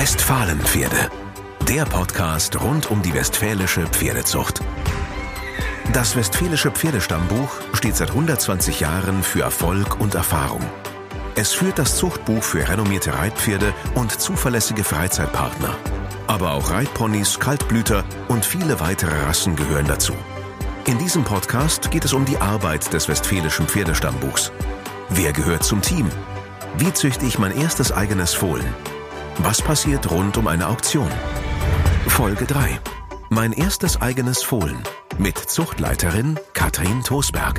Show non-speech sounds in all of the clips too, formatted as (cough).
Westfalenpferde. Der Podcast rund um die westfälische Pferdezucht. Das Westfälische Pferdestammbuch steht seit 120 Jahren für Erfolg und Erfahrung. Es führt das Zuchtbuch für renommierte Reitpferde und zuverlässige Freizeitpartner. Aber auch Reitponys, Kaltblüter und viele weitere Rassen gehören dazu. In diesem Podcast geht es um die Arbeit des Westfälischen Pferdestammbuchs. Wer gehört zum Team? Wie züchte ich mein erstes eigenes Fohlen? Was passiert rund um eine Auktion? Folge 3. Mein erstes eigenes Fohlen mit Zuchtleiterin Katrin Tosberg.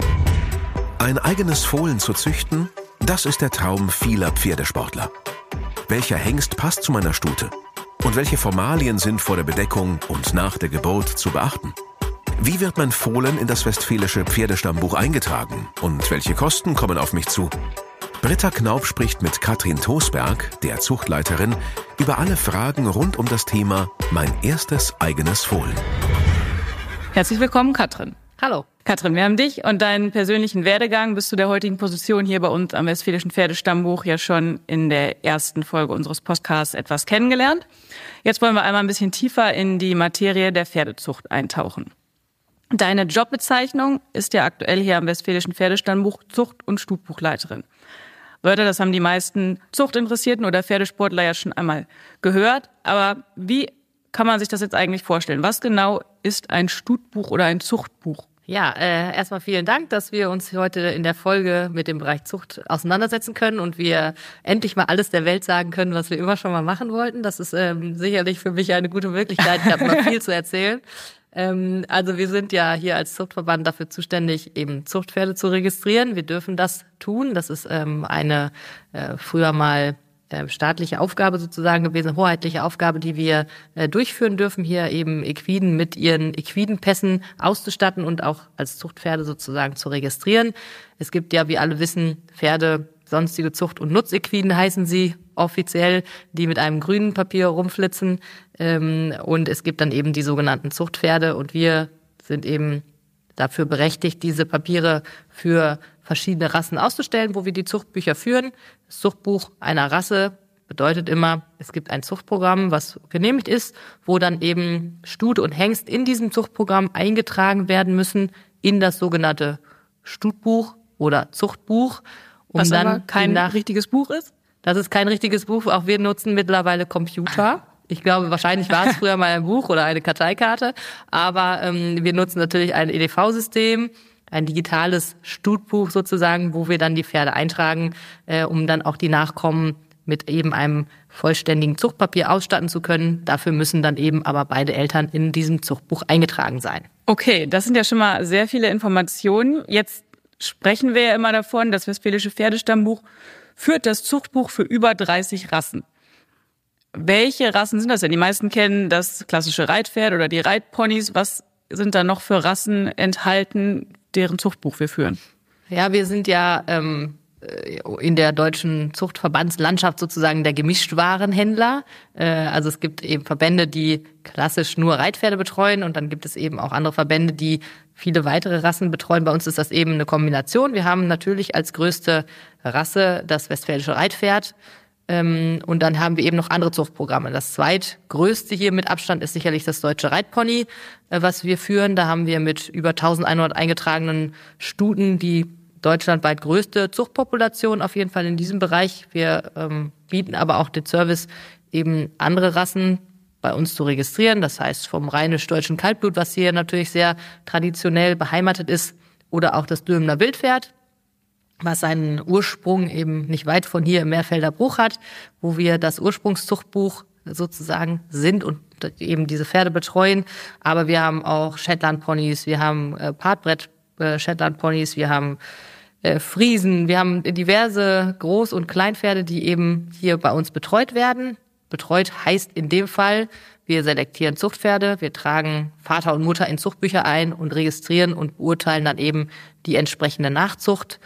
Ein eigenes Fohlen zu züchten, das ist der Traum vieler Pferdesportler. Welcher Hengst passt zu meiner Stute? Und welche Formalien sind vor der Bedeckung und nach der Geburt zu beachten? Wie wird mein Fohlen in das Westfälische Pferdestammbuch eingetragen und welche Kosten kommen auf mich zu? Britta Knaub spricht mit Katrin Tosberg, der Zuchtleiterin, über alle Fragen rund um das Thema Mein erstes eigenes Fohlen. Herzlich willkommen, Katrin. Hallo. Katrin, wir haben dich und deinen persönlichen Werdegang bis zu der heutigen Position hier bei uns am Westfälischen Pferdestammbuch ja schon in der ersten Folge unseres Podcasts etwas kennengelernt. Jetzt wollen wir einmal ein bisschen tiefer in die Materie der Pferdezucht eintauchen. Deine Jobbezeichnung ist ja aktuell hier am Westfälischen Pferdestammbuch Zucht- und Stutbuchleiterin. Wörter, das haben die meisten Zuchtinteressierten oder Pferdesportler ja schon einmal gehört. Aber wie kann man sich das jetzt eigentlich vorstellen? Was genau ist ein Stutbuch oder ein Zuchtbuch? Ja, äh, erstmal vielen Dank, dass wir uns heute in der Folge mit dem Bereich Zucht auseinandersetzen können und wir endlich mal alles der Welt sagen können, was wir immer schon mal machen wollten. Das ist ähm, sicherlich für mich eine gute Möglichkeit. Ich habe immer (laughs) viel zu erzählen. Ähm, also wir sind ja hier als Zuchtverband dafür zuständig, eben Zuchtpferde zu registrieren. Wir dürfen das tun. Das ist ähm, eine äh, früher mal äh, staatliche Aufgabe sozusagen gewesen, hoheitliche Aufgabe, die wir äh, durchführen dürfen, hier eben Equiden mit ihren Equidenpässen auszustatten und auch als Zuchtpferde sozusagen zu registrieren. Es gibt ja, wie alle wissen, Pferde, sonstige Zucht- und Nutzequiden heißen sie offiziell, die mit einem grünen Papier rumflitzen. Ähm, und es gibt dann eben die sogenannten Zuchtpferde und wir sind eben dafür berechtigt, diese Papiere für verschiedene Rassen auszustellen, wo wir die Zuchtbücher führen. Das Zuchtbuch einer Rasse bedeutet immer, es gibt ein Zuchtprogramm, was genehmigt ist, wo dann eben Stute und Hengst in diesem Zuchtprogramm eingetragen werden müssen in das sogenannte Stutbuch oder Zuchtbuch. Um was dann aber kein richtiges Buch ist? Das ist kein richtiges Buch. Auch wir nutzen mittlerweile Computer. Ich glaube, wahrscheinlich war es früher mal ein Buch oder eine Karteikarte. Aber ähm, wir nutzen natürlich ein EDV-System, ein digitales Stutbuch sozusagen, wo wir dann die Pferde eintragen, äh, um dann auch die Nachkommen mit eben einem vollständigen Zuchtpapier ausstatten zu können. Dafür müssen dann eben aber beide Eltern in diesem Zuchtbuch eingetragen sein. Okay, das sind ja schon mal sehr viele Informationen. Jetzt sprechen wir ja immer davon, das Westfälische Pferdestammbuch führt das Zuchtbuch für über 30 Rassen. Welche Rassen sind das denn? Die meisten kennen das klassische Reitpferd oder die Reitponys. Was sind da noch für Rassen enthalten, deren Zuchtbuch wir führen? Ja, wir sind ja ähm, äh, in der deutschen Zuchtverbandslandschaft sozusagen der Gemischtwarenhändler. Äh, also es gibt eben Verbände, die klassisch nur Reitpferde betreuen und dann gibt es eben auch andere Verbände, die viele weitere Rassen betreuen. Bei uns ist das eben eine Kombination. Wir haben natürlich als größte Rasse das westfälische Reitpferd. Ähm, und dann haben wir eben noch andere Zuchtprogramme. Das zweitgrößte hier mit Abstand ist sicherlich das deutsche Reitpony, äh, was wir führen. Da haben wir mit über 1100 eingetragenen Stuten die deutschlandweit größte Zuchtpopulation auf jeden Fall in diesem Bereich. Wir ähm, bieten aber auch den Service, eben andere Rassen bei uns zu registrieren. Das heißt vom rheinisch-deutschen Kaltblut, was hier natürlich sehr traditionell beheimatet ist, oder auch das Dülmener Wildpferd, was seinen Ursprung eben nicht weit von hier im Meerfelder Bruch hat, wo wir das Ursprungszuchtbuch sozusagen sind und eben diese Pferde betreuen. Aber wir haben auch Shetland-Ponys, wir haben äh, Partbrett äh, Shetland-Ponys, wir haben äh, Friesen, wir haben diverse Groß- und Kleinpferde, die eben hier bei uns betreut werden. Betreut heißt in dem Fall, wir selektieren Zuchtpferde, wir tragen Vater und Mutter in Zuchtbücher ein und registrieren und beurteilen dann eben die entsprechende Nachzucht.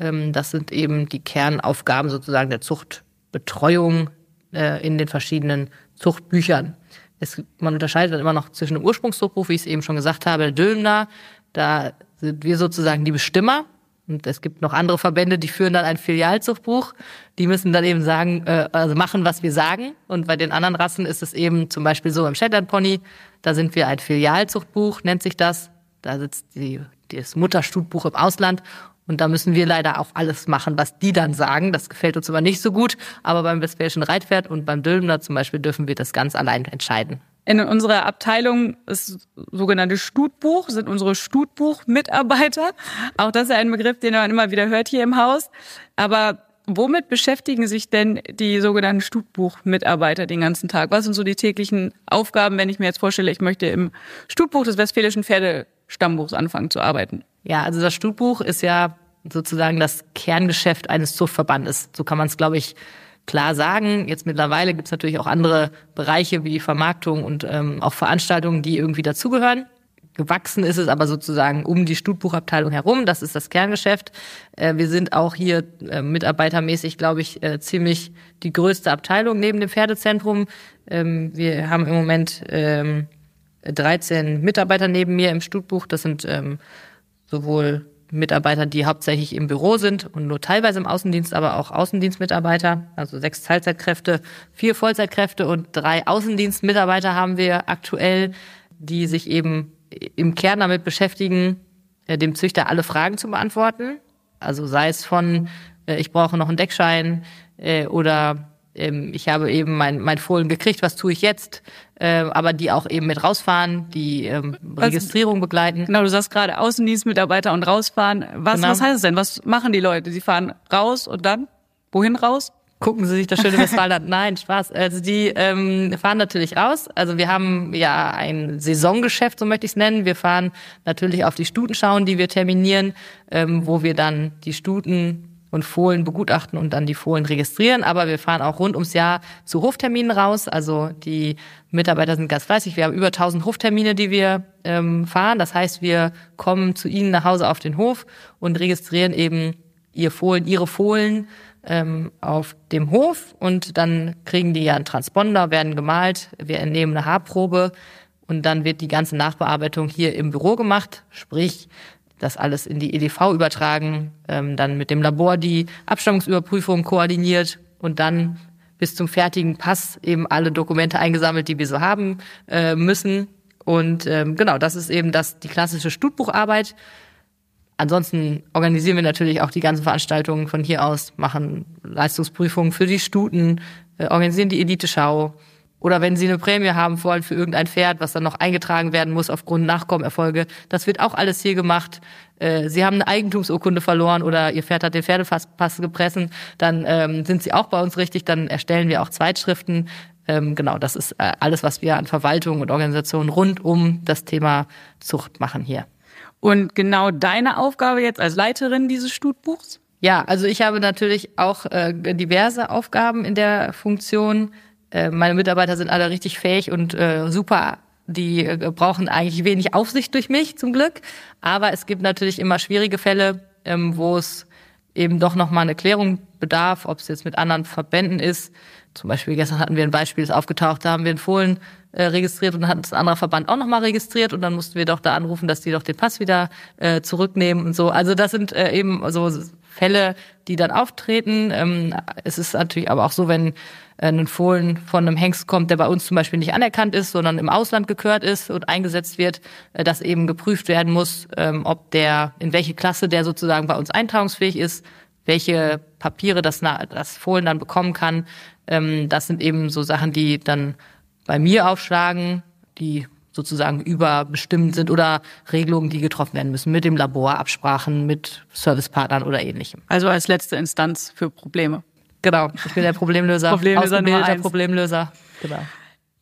Ähm, das sind eben die Kernaufgaben sozusagen der Zuchtbetreuung äh, in den verschiedenen Zuchtbüchern. Es, man unterscheidet dann immer noch zwischen dem Ursprungszuchtbuch, wie ich es eben schon gesagt habe, Dülmner, da sind wir sozusagen die Bestimmer Und es gibt noch andere Verbände, die führen dann ein Filialzuchtbuch. Die müssen dann eben sagen, äh, also machen, was wir sagen. Und bei den anderen Rassen ist es eben zum Beispiel so im Shetland Pony, da sind wir ein Filialzuchtbuch, nennt sich das. Da sitzt die, das Mutterstutbuch im Ausland. Und da müssen wir leider auch alles machen, was die dann sagen. Das gefällt uns aber nicht so gut. Aber beim Westfälischen Reitpferd und beim Dülmener zum Beispiel dürfen wir das ganz allein entscheiden. In unserer Abteilung ist sogenannte Stutbuch, sind unsere Stutbuch-Mitarbeiter. Auch das ist ein Begriff, den man immer wieder hört hier im Haus. Aber womit beschäftigen sich denn die sogenannten Stutbuch-Mitarbeiter den ganzen Tag? Was sind so die täglichen Aufgaben, wenn ich mir jetzt vorstelle, ich möchte im Stutbuch des Westfälischen Pferdestammbuchs anfangen zu arbeiten? Ja, also das Stutbuch ist ja sozusagen das Kerngeschäft eines Zuchtverbandes. So kann man es, glaube ich, klar sagen. Jetzt mittlerweile gibt es natürlich auch andere Bereiche wie Vermarktung und ähm, auch Veranstaltungen, die irgendwie dazugehören. Gewachsen ist es aber sozusagen um die Stutbuchabteilung herum. Das ist das Kerngeschäft. Äh, wir sind auch hier äh, mitarbeitermäßig, glaube ich, äh, ziemlich die größte Abteilung neben dem Pferdezentrum. Ähm, wir haben im Moment ähm, 13 Mitarbeiter neben mir im Stutbuch. Das sind ähm, sowohl Mitarbeiter, die hauptsächlich im Büro sind und nur teilweise im Außendienst, aber auch Außendienstmitarbeiter, also sechs Teilzeitkräfte, vier Vollzeitkräfte und drei Außendienstmitarbeiter haben wir aktuell, die sich eben im Kern damit beschäftigen, äh, dem Züchter alle Fragen zu beantworten. Also sei es von, äh, ich brauche noch einen Deckschein äh, oder ähm, ich habe eben mein, mein Fohlen gekriegt, was tue ich jetzt? Äh, aber die auch eben mit rausfahren, die ähm, Registrierung begleiten. Genau, du sagst gerade Außendienstmitarbeiter und rausfahren. Was, genau. was heißt das denn? Was machen die Leute? Sie fahren raus und dann? Wohin raus? Gucken Sie sich das schöne Westfalen (laughs) Nein, Spaß. Also die ähm, fahren natürlich raus. Also wir haben ja ein Saisongeschäft, so möchte ich es nennen. Wir fahren natürlich auf die Stuten schauen, die wir terminieren, ähm, wo wir dann die Stuten und Fohlen begutachten und dann die Fohlen registrieren. Aber wir fahren auch rund ums Jahr zu Hofterminen raus. Also die Mitarbeiter sind ganz fleißig. Wir haben über 1000 Hoftermine, die wir ähm, fahren. Das heißt, wir kommen zu ihnen nach Hause auf den Hof und registrieren eben ihr Fohlen, ihre Fohlen ähm, auf dem Hof. Und dann kriegen die ja einen Transponder, werden gemalt. Wir entnehmen eine Haarprobe. Und dann wird die ganze Nachbearbeitung hier im Büro gemacht. Sprich, das alles in die EDV übertragen, ähm, dann mit dem Labor die Abstammungsüberprüfung koordiniert und dann bis zum fertigen Pass eben alle Dokumente eingesammelt, die wir so haben äh, müssen. Und ähm, genau, das ist eben das die klassische Stutbucharbeit. Ansonsten organisieren wir natürlich auch die ganzen Veranstaltungen von hier aus, machen Leistungsprüfungen für die Stuten, äh, organisieren die Elite-Schau, oder wenn Sie eine Prämie haben wollen für irgendein Pferd, was dann noch eingetragen werden muss aufgrund Nachkommenerfolge, das wird auch alles hier gemacht. Äh, Sie haben eine Eigentumsurkunde verloren oder Ihr Pferd hat den Pferdepass gepressen, dann ähm, sind Sie auch bei uns richtig, dann erstellen wir auch Zweitschriften. Ähm, genau, das ist äh, alles, was wir an Verwaltung und Organisation rund um das Thema Zucht machen hier. Und genau deine Aufgabe jetzt als Leiterin dieses Stutbuchs? Ja, also ich habe natürlich auch äh, diverse Aufgaben in der Funktion. Äh, meine Mitarbeiter sind alle richtig fähig und äh, super. Die äh, brauchen eigentlich wenig Aufsicht durch mich, zum Glück. Aber es gibt natürlich immer schwierige Fälle, ähm, wo es eben doch nochmal eine Klärung bedarf, ob es jetzt mit anderen Verbänden ist. Zum Beispiel gestern hatten wir ein Beispiel, das aufgetaucht, da haben wir einen Fohlen äh, registriert und dann hat ein anderer Verband auch nochmal registriert und dann mussten wir doch da anrufen, dass die doch den Pass wieder äh, zurücknehmen und so. Also das sind äh, eben so Fälle, die dann auftreten. Ähm, es ist natürlich aber auch so, wenn äh, ein Fohlen von einem Hengst kommt, der bei uns zum Beispiel nicht anerkannt ist, sondern im Ausland gekürt ist und eingesetzt wird, äh, dass eben geprüft werden muss, ähm, ob der, in welche Klasse der sozusagen bei uns eintragungsfähig ist, welche Papiere das, das Fohlen dann bekommen kann. Ähm, das sind eben so Sachen, die dann bei mir aufschlagen, die sozusagen überbestimmt sind oder Regelungen, die getroffen werden müssen mit dem Labor, Absprachen mit Servicepartnern oder ähnlichem. Also als letzte Instanz für Probleme. Genau, ich bin der Problemlöser, Problemlöser ausgebildeter Problemlöser. Genau.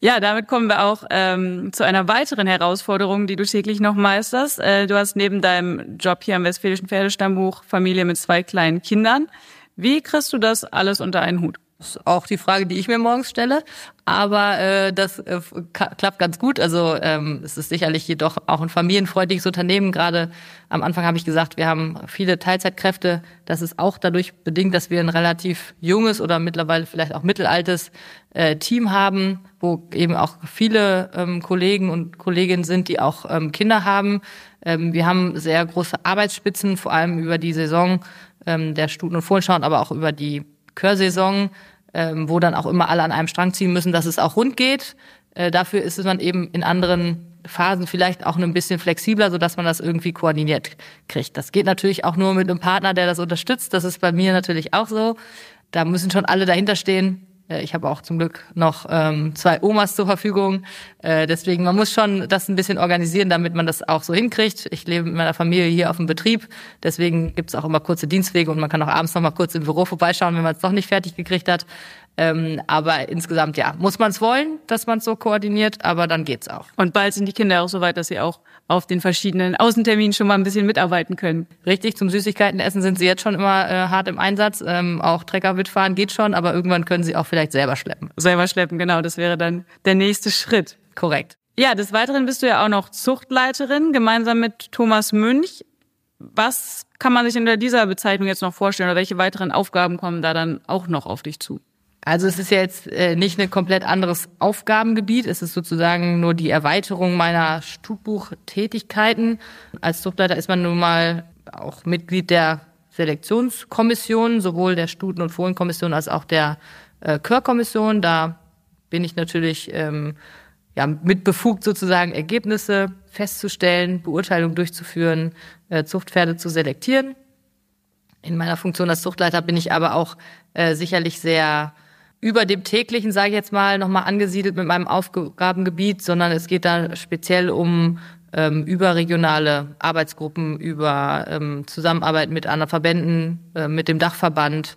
Ja, damit kommen wir auch ähm, zu einer weiteren Herausforderung, die du täglich noch meisterst. Äh, du hast neben deinem Job hier am Westfälischen Pferdestammbuch Familie mit zwei kleinen Kindern. Wie kriegst du das alles unter einen Hut? Das ist auch die Frage, die ich mir morgens stelle. Aber äh, das äh, klappt ganz gut. Also ähm, es ist sicherlich jedoch auch ein familienfreundliches Unternehmen. Gerade am Anfang habe ich gesagt, wir haben viele Teilzeitkräfte. Das ist auch dadurch bedingt, dass wir ein relativ junges oder mittlerweile vielleicht auch mittelaltes äh, Team haben, wo eben auch viele ähm, Kollegen und Kolleginnen sind, die auch ähm, Kinder haben. Ähm, wir haben sehr große Arbeitsspitzen, vor allem über die Saison ähm, der Stuten- und Fohlenschau, aber auch über die Chörsaison, ähm, wo dann auch immer alle an einem Strang ziehen müssen, dass es auch rund geht. Äh, dafür ist dann eben in anderen Phasen vielleicht auch ein bisschen flexibler, so dass man das irgendwie koordiniert kriegt. Das geht natürlich auch nur mit einem Partner, der das unterstützt. Das ist bei mir natürlich auch so. Da müssen schon alle dahinter stehen. Äh, ich habe auch zum Glück noch ähm, zwei Omas zur Verfügung. Äh, deswegen, man muss schon das ein bisschen organisieren, damit man das auch so hinkriegt. Ich lebe mit meiner Familie hier auf dem Betrieb. Deswegen gibt's auch immer kurze Dienstwege und man kann auch abends noch mal kurz im Büro vorbeischauen, wenn man es doch nicht fertig gekriegt hat. Ähm, aber insgesamt, ja, muss man es wollen, dass man es so koordiniert, aber dann geht's auch. Und bald sind die Kinder auch so weit, dass sie auch auf den verschiedenen Außenterminen schon mal ein bisschen mitarbeiten können. Richtig, zum Süßigkeitenessen sind sie jetzt schon immer äh, hart im Einsatz. Ähm, auch Trecker mitfahren geht schon, aber irgendwann können sie auch vielleicht selber schleppen. Selber schleppen, genau, das wäre dann der nächste Schritt. Korrekt. Ja, des Weiteren bist du ja auch noch Zuchtleiterin, gemeinsam mit Thomas Münch. Was kann man sich unter dieser Bezeichnung jetzt noch vorstellen oder welche weiteren Aufgaben kommen da dann auch noch auf dich zu? Also es ist jetzt äh, nicht ein komplett anderes Aufgabengebiet. Es ist sozusagen nur die Erweiterung meiner Stutbuchtätigkeiten. Als Zuchtleiter ist man nun mal auch Mitglied der Selektionskommission, sowohl der Stuten- und Fohlenkommission als auch der äh, Chörkommission. Da bin ich natürlich ähm, ja, mit befugt, sozusagen Ergebnisse festzustellen, Beurteilungen durchzuführen, äh, Zuchtpferde zu selektieren. In meiner Funktion als Zuchtleiter bin ich aber auch äh, sicherlich sehr über dem täglichen, sage ich jetzt mal, nochmal angesiedelt mit meinem Aufgabengebiet, sondern es geht da speziell um ähm, überregionale Arbeitsgruppen, über ähm, Zusammenarbeit mit anderen Verbänden, äh, mit dem Dachverband.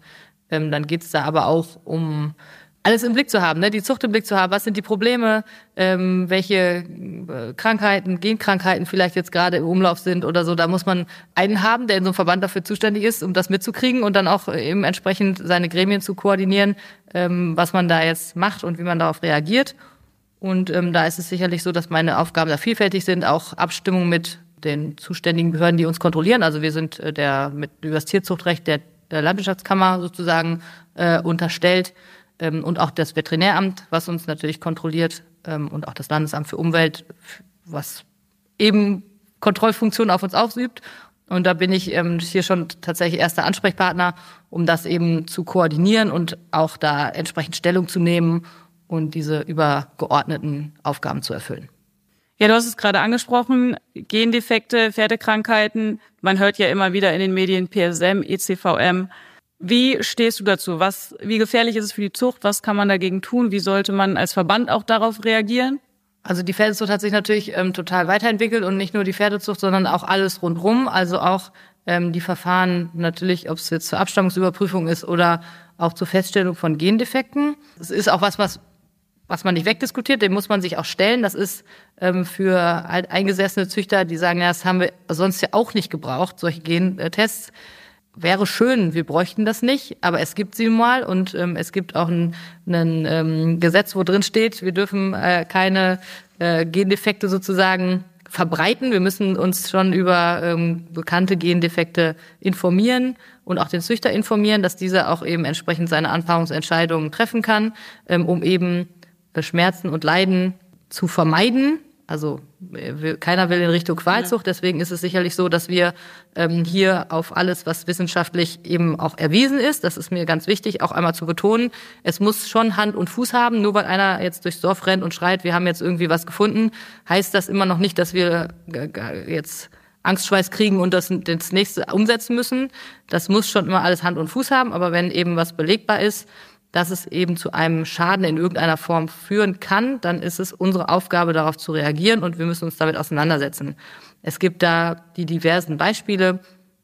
Ähm, dann geht es da aber auch um alles im Blick zu haben, ne? die Zucht im Blick zu haben. Was sind die Probleme? Ähm, welche äh, Krankheiten, Genkrankheiten vielleicht jetzt gerade im Umlauf sind oder so? Da muss man einen haben, der in so einem Verband dafür zuständig ist, um das mitzukriegen und dann auch eben entsprechend seine Gremien zu koordinieren, ähm, was man da jetzt macht und wie man darauf reagiert. Und ähm, da ist es sicherlich so, dass meine Aufgaben da vielfältig sind, auch Abstimmung mit den zuständigen Behörden, die uns kontrollieren. Also wir sind äh, der mit über das Tierzuchtrecht der, der Landwirtschaftskammer sozusagen äh, unterstellt ähm, und auch das Veterinäramt, was uns natürlich kontrolliert ähm, und auch das Landesamt für Umwelt, was eben Kontrollfunktionen auf uns ausübt. Und da bin ich ähm, hier schon tatsächlich erster Ansprechpartner, um das eben zu koordinieren und auch da entsprechend Stellung zu nehmen und diese übergeordneten Aufgaben zu erfüllen. Ja, du hast es gerade angesprochen, Gendefekte, Pferdekrankheiten. Man hört ja immer wieder in den Medien PSM, ECVM. Wie stehst du dazu? Was, wie gefährlich ist es für die Zucht? Was kann man dagegen tun? Wie sollte man als Verband auch darauf reagieren? Also die Pferdezucht hat sich natürlich ähm, total weiterentwickelt und nicht nur die Pferdezucht, sondern auch alles rundrum. Also auch ähm, die Verfahren natürlich, ob es jetzt zur Abstammungsüberprüfung ist oder auch zur Feststellung von Gendefekten. Es ist auch was, was was man nicht wegdiskutiert, dem muss man sich auch stellen. Das ist ähm, für halt eingesessene Züchter, die sagen, ja, das haben wir sonst ja auch nicht gebraucht, solche Gentests wäre schön, wir bräuchten das nicht, aber es gibt sie mal und ähm, es gibt auch ein, ein ähm, Gesetz, wo drin steht, wir dürfen äh, keine äh, Gendefekte sozusagen verbreiten. Wir müssen uns schon über ähm, bekannte Gendefekte informieren und auch den Züchter informieren, dass dieser auch eben entsprechend seine Anpaarungsentscheidungen treffen kann, ähm, um eben äh, Schmerzen und Leiden zu vermeiden also keiner will in Richtung Qualzucht, deswegen ist es sicherlich so, dass wir ähm, hier auf alles, was wissenschaftlich eben auch erwiesen ist, das ist mir ganz wichtig, auch einmal zu betonen, es muss schon Hand und Fuß haben. Nur weil einer jetzt durchs Dorf rennt und schreit, wir haben jetzt irgendwie was gefunden, heißt das immer noch nicht, dass wir äh, jetzt Angstschweiß kriegen und das, das nächste umsetzen müssen. Das muss schon immer alles Hand und Fuß haben, aber wenn eben was belegbar ist, dass es eben zu einem Schaden in irgendeiner Form führen kann, dann ist es unsere Aufgabe, darauf zu reagieren und wir müssen uns damit auseinandersetzen. Es gibt da die diversen Beispiele.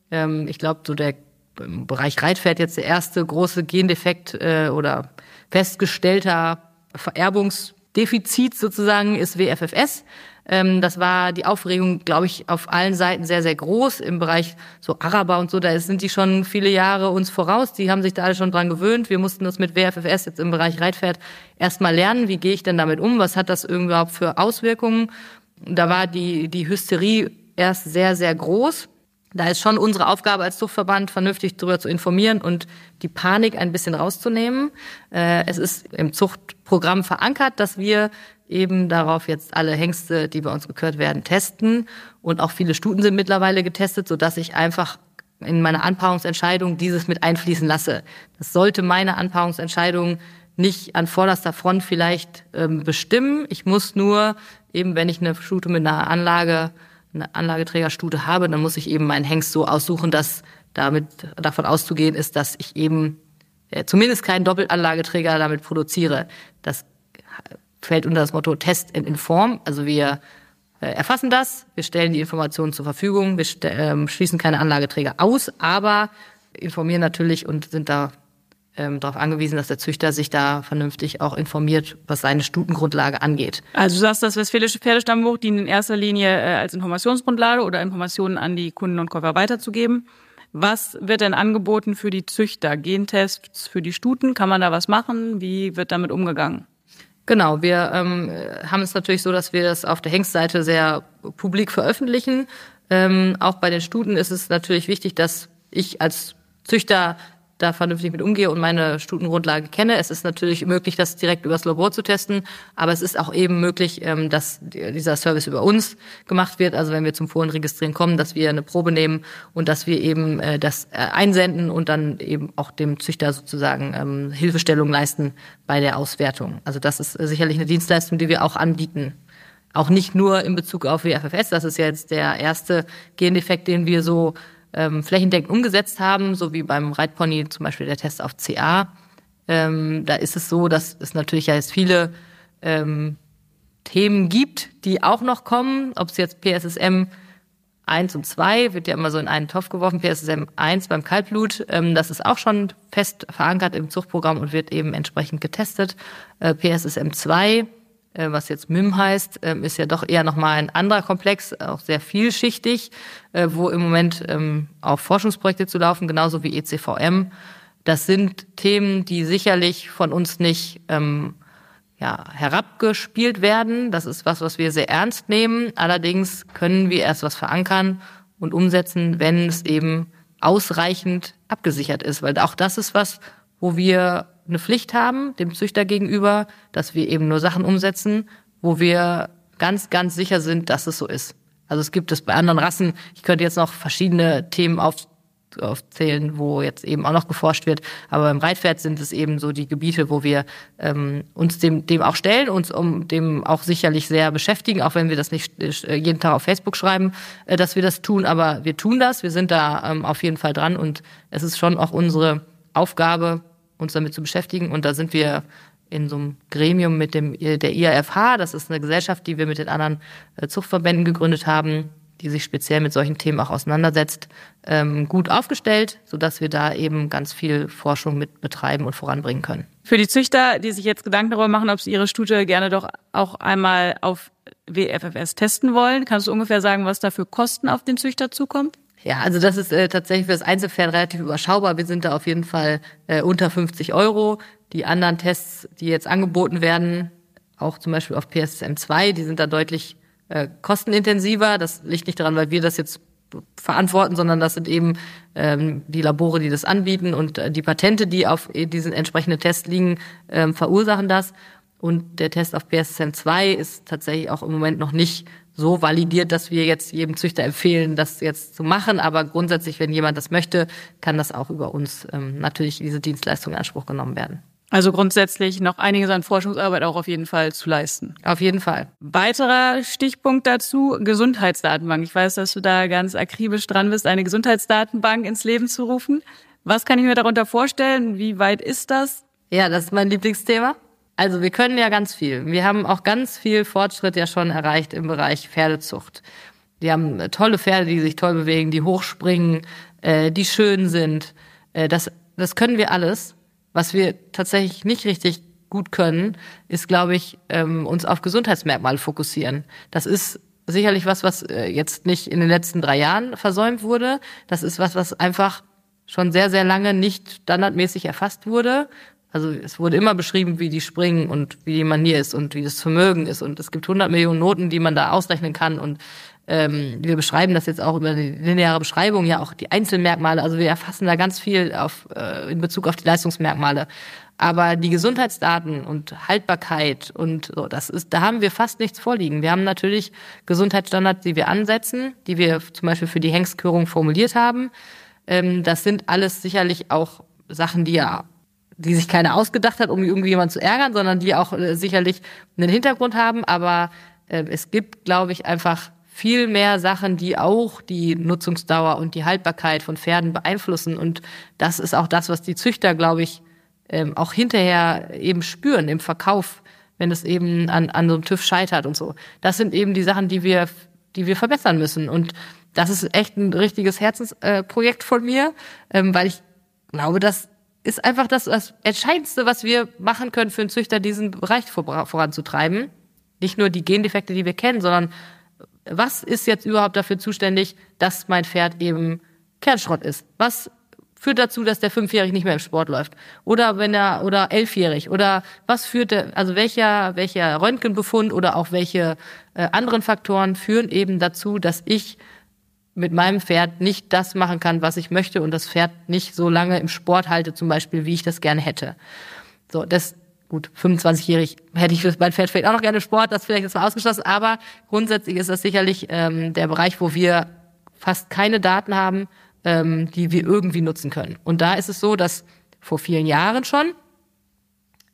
Ähm, ich glaube, so der im Bereich Reitpferd jetzt der erste große Gendefekt äh, oder festgestellter Vererbungsdefizit sozusagen ist WFFS. Ähm, das war die Aufregung, glaube ich, auf allen Seiten sehr, sehr groß. Im Bereich so Araber und so, da sind die schon viele Jahre uns voraus. Die haben sich da alle schon dran gewöhnt. Wir mussten das mit WFFS jetzt im Bereich Reitpferd erstmal lernen. Wie gehe ich denn damit um? Was hat das überhaupt für Auswirkungen? Da war die, die Hysterie erst sehr, sehr groß. Da ist schon unsere Aufgabe als Zuchtverband, vernünftig darüber zu informieren und die Panik ein bisschen rauszunehmen. Äh, es ist im Zuchtprogramm verankert, dass wir eben darauf jetzt alle Hengste, die bei uns gekürt werden, testen. Und auch viele Stuten sind mittlerweile getestet, sodass ich einfach in meiner Anpaarungsentscheidung dieses mit einfließen lasse. Das sollte meine Anpaarungsentscheidung nicht an vorderster Front vielleicht ähm, bestimmen. Ich muss nur eben, wenn ich eine Stute mit einer Anlage eine Anlageträgerstute habe, dann muss ich eben meinen Hengst so aussuchen, dass damit davon auszugehen ist, dass ich eben äh, zumindest keinen Doppelanlageträger damit produziere. Das fällt unter das Motto Test and Inform. Also wir äh, erfassen das, wir stellen die Informationen zur Verfügung, wir äh, schließen keine Anlageträger aus, aber informieren natürlich und sind da ähm, darauf angewiesen, dass der Züchter sich da vernünftig auch informiert, was seine Stutengrundlage angeht. Also du sagst, das Westfälische Pferdestammbuch dient in erster Linie äh, als Informationsgrundlage oder Informationen an die Kunden und Käufer weiterzugeben. Was wird denn angeboten für die Züchter? Gentests für die Stuten? Kann man da was machen? Wie wird damit umgegangen? Genau, wir ähm, haben es natürlich so, dass wir das auf der Hengstseite sehr publik veröffentlichen. Ähm, auch bei den Stuten ist es natürlich wichtig, dass ich als Züchter da vernünftig mit umgehe und meine Stutengrundlage kenne. Es ist natürlich möglich, das direkt übers Labor zu testen, aber es ist auch eben möglich, ähm, dass dieser Service über uns gemacht wird. Also wenn wir zum Fohlenregistrieren kommen, dass wir eine Probe nehmen und dass wir eben äh, das äh, einsenden und dann eben auch dem Züchter sozusagen ähm, Hilfestellung leisten bei der Auswertung. Also das ist sicherlich eine Dienstleistung, die wir auch anbieten. Auch nicht nur in Bezug auf WFFS, das ist ja jetzt der erste Gendefekt, den wir so ähm, flächendeckend umgesetzt haben, so wie beim Reitpony zum Beispiel der Test auf CA. Ähm, da ist es so, dass es natürlich ja jetzt viele ähm, Themen gibt, die auch noch kommen, ob es jetzt PSSM 1 und 2 wird ja immer so in einen Topf geworfen. PSSM 1 beim Kaltblut, ähm, das ist auch schon fest verankert im Zuchtprogramm und wird eben entsprechend getestet. Äh, PSSM 2 äh, was jetzt MIM heißt, ähm, ist ja doch eher nochmal ein anderer Komplex, auch sehr vielschichtig, äh, wo im Moment ähm, auch Forschungsprojekte zu laufen, genauso wie ECVM. Das sind Themen, die sicherlich von uns nicht ähm, ja, herabgespielt werden. Das ist was, was wir sehr ernst nehmen. Allerdings können wir erst was verankern und umsetzen, wenn es eben ausreichend abgesichert ist. Weil auch das ist was, wo wir eine Pflicht haben, dem Züchter gegenüber, dass wir eben nur Sachen umsetzen, wo wir ganz, ganz sicher sind, dass es so ist. Also es gibt es bei anderen Rassen, ich könnte jetzt noch verschiedene Themen auf, aufzählen, wo jetzt eben auch noch geforscht wird, aber beim Reitpferd sind es eben so die Gebiete, wo wir ähm, uns dem, dem auch stellen, uns um dem auch sicherlich sehr beschäftigen, auch wenn wir das nicht äh, jeden Tag auf Facebook schreiben, äh, dass wir das tun, aber wir tun das, wir sind da ähm, auf jeden Fall dran. Und es ist schon auch unsere Aufgabe, uns damit zu beschäftigen. Und da sind wir in so einem Gremium mit dem der IAFH, das ist eine Gesellschaft, die wir mit den anderen äh, Zuchtverbänden gegründet haben, die sich speziell mit solchen Themen auch auseinandersetzt, ähm, gut aufgestellt, sodass wir da eben ganz viel Forschung mit betreiben und voranbringen können. Für die Züchter, die sich jetzt Gedanken darüber machen, ob sie ihre Stute gerne doch auch einmal auf WFFS testen wollen, kannst du ungefähr sagen, was da für Kosten auf den Züchter zukommt? Ja, also das ist äh, tatsächlich für das Einzelpferd relativ überschaubar. Wir sind da auf jeden Fall äh, unter 50 Euro. Die anderen Tests, die jetzt angeboten werden, auch zum Beispiel auf PSM 2, die sind da deutlich äh, kostenintensiver. Das liegt nicht daran, weil wir das jetzt verantworten, sondern das sind eben ähm, die Labore, die das anbieten und äh, die Patente, die auf äh, diesen entsprechenden Test liegen, ähm, verursachen das. Und der Test auf PSM 2 ist tatsächlich auch im Moment noch nicht so validiert, dass wir jetzt jedem Züchter empfehlen, das jetzt zu machen. Aber grundsätzlich, wenn jemand das möchte, kann das auch über uns ähm, natürlich diese Dienstleistung in Anspruch genommen werden. Also grundsätzlich noch einiges an Forschungsarbeit auch auf jeden Fall zu leisten. Auf jeden Fall. Weiterer Stichpunkt dazu, Gesundheitsdatenbank. Ich weiß, dass du da ganz akribisch dran bist, eine Gesundheitsdatenbank ins Leben zu rufen. Was kann ich mir darunter vorstellen? Wie weit ist das? Ja, das ist mein Lieblingsthema. Also wir können ja ganz viel. Wir haben auch ganz viel Fortschritt ja schon erreicht im Bereich Pferdezucht. Wir haben äh, tolle Pferde, die sich toll bewegen, die hochspringen, äh, die schön sind. Äh, das, das können wir alles. Was wir tatsächlich nicht richtig gut können, ist, glaube ich, ähm, uns auf Gesundheitsmerkmale fokussieren. Das ist sicherlich was, was äh, jetzt nicht in den letzten drei Jahren versäumt wurde. Das ist was, was einfach schon sehr, sehr lange nicht standardmäßig erfasst wurde. Also es wurde immer beschrieben, wie die springen und wie die Manier ist und wie das Vermögen ist. Und es gibt 100 Millionen Noten, die man da ausrechnen kann. Und ähm, wir beschreiben das jetzt auch über die lineare Beschreibung, ja auch die Einzelmerkmale. Also wir erfassen da ganz viel auf, äh, in Bezug auf die Leistungsmerkmale. Aber die Gesundheitsdaten und Haltbarkeit und so, das ist, da haben wir fast nichts vorliegen. Wir haben natürlich Gesundheitsstandards, die wir ansetzen, die wir zum Beispiel für die Hengstkörung formuliert haben. Ähm, das sind alles sicherlich auch Sachen, die ja die sich keiner ausgedacht hat, um irgendwie jemanden zu ärgern, sondern die auch äh, sicherlich einen Hintergrund haben. Aber äh, es gibt, glaube ich, einfach viel mehr Sachen, die auch die Nutzungsdauer und die Haltbarkeit von Pferden beeinflussen. Und das ist auch das, was die Züchter, glaube ich, ähm, auch hinterher eben spüren im Verkauf, wenn es eben an, an so einem TÜV scheitert und so. Das sind eben die Sachen, die wir, die wir verbessern müssen. Und das ist echt ein richtiges Herzensprojekt äh, von mir, ähm, weil ich glaube, das ist einfach das, das Entscheidendste, was wir machen können für einen Züchter, diesen Bereich vor, voranzutreiben. Nicht nur die Gendefekte, die wir kennen, sondern was ist jetzt überhaupt dafür zuständig, dass mein Pferd eben Kernschrott ist? Was führt dazu, dass der fünfjährig nicht mehr im Sport läuft? Oder wenn er oder elfjährig? Oder was führt der, also welcher welcher Röntgenbefund oder auch welche äh, anderen Faktoren führen eben dazu, dass ich mit meinem Pferd nicht das machen kann, was ich möchte und das Pferd nicht so lange im Sport halte, zum Beispiel, wie ich das gerne hätte. So, das gut, 25-jährig hätte ich mein Pferd vielleicht auch noch gerne Sport, das vielleicht jetzt mal ausgeschlossen, aber grundsätzlich ist das sicherlich ähm, der Bereich, wo wir fast keine Daten haben, ähm, die wir irgendwie nutzen können. Und da ist es so, dass vor vielen Jahren schon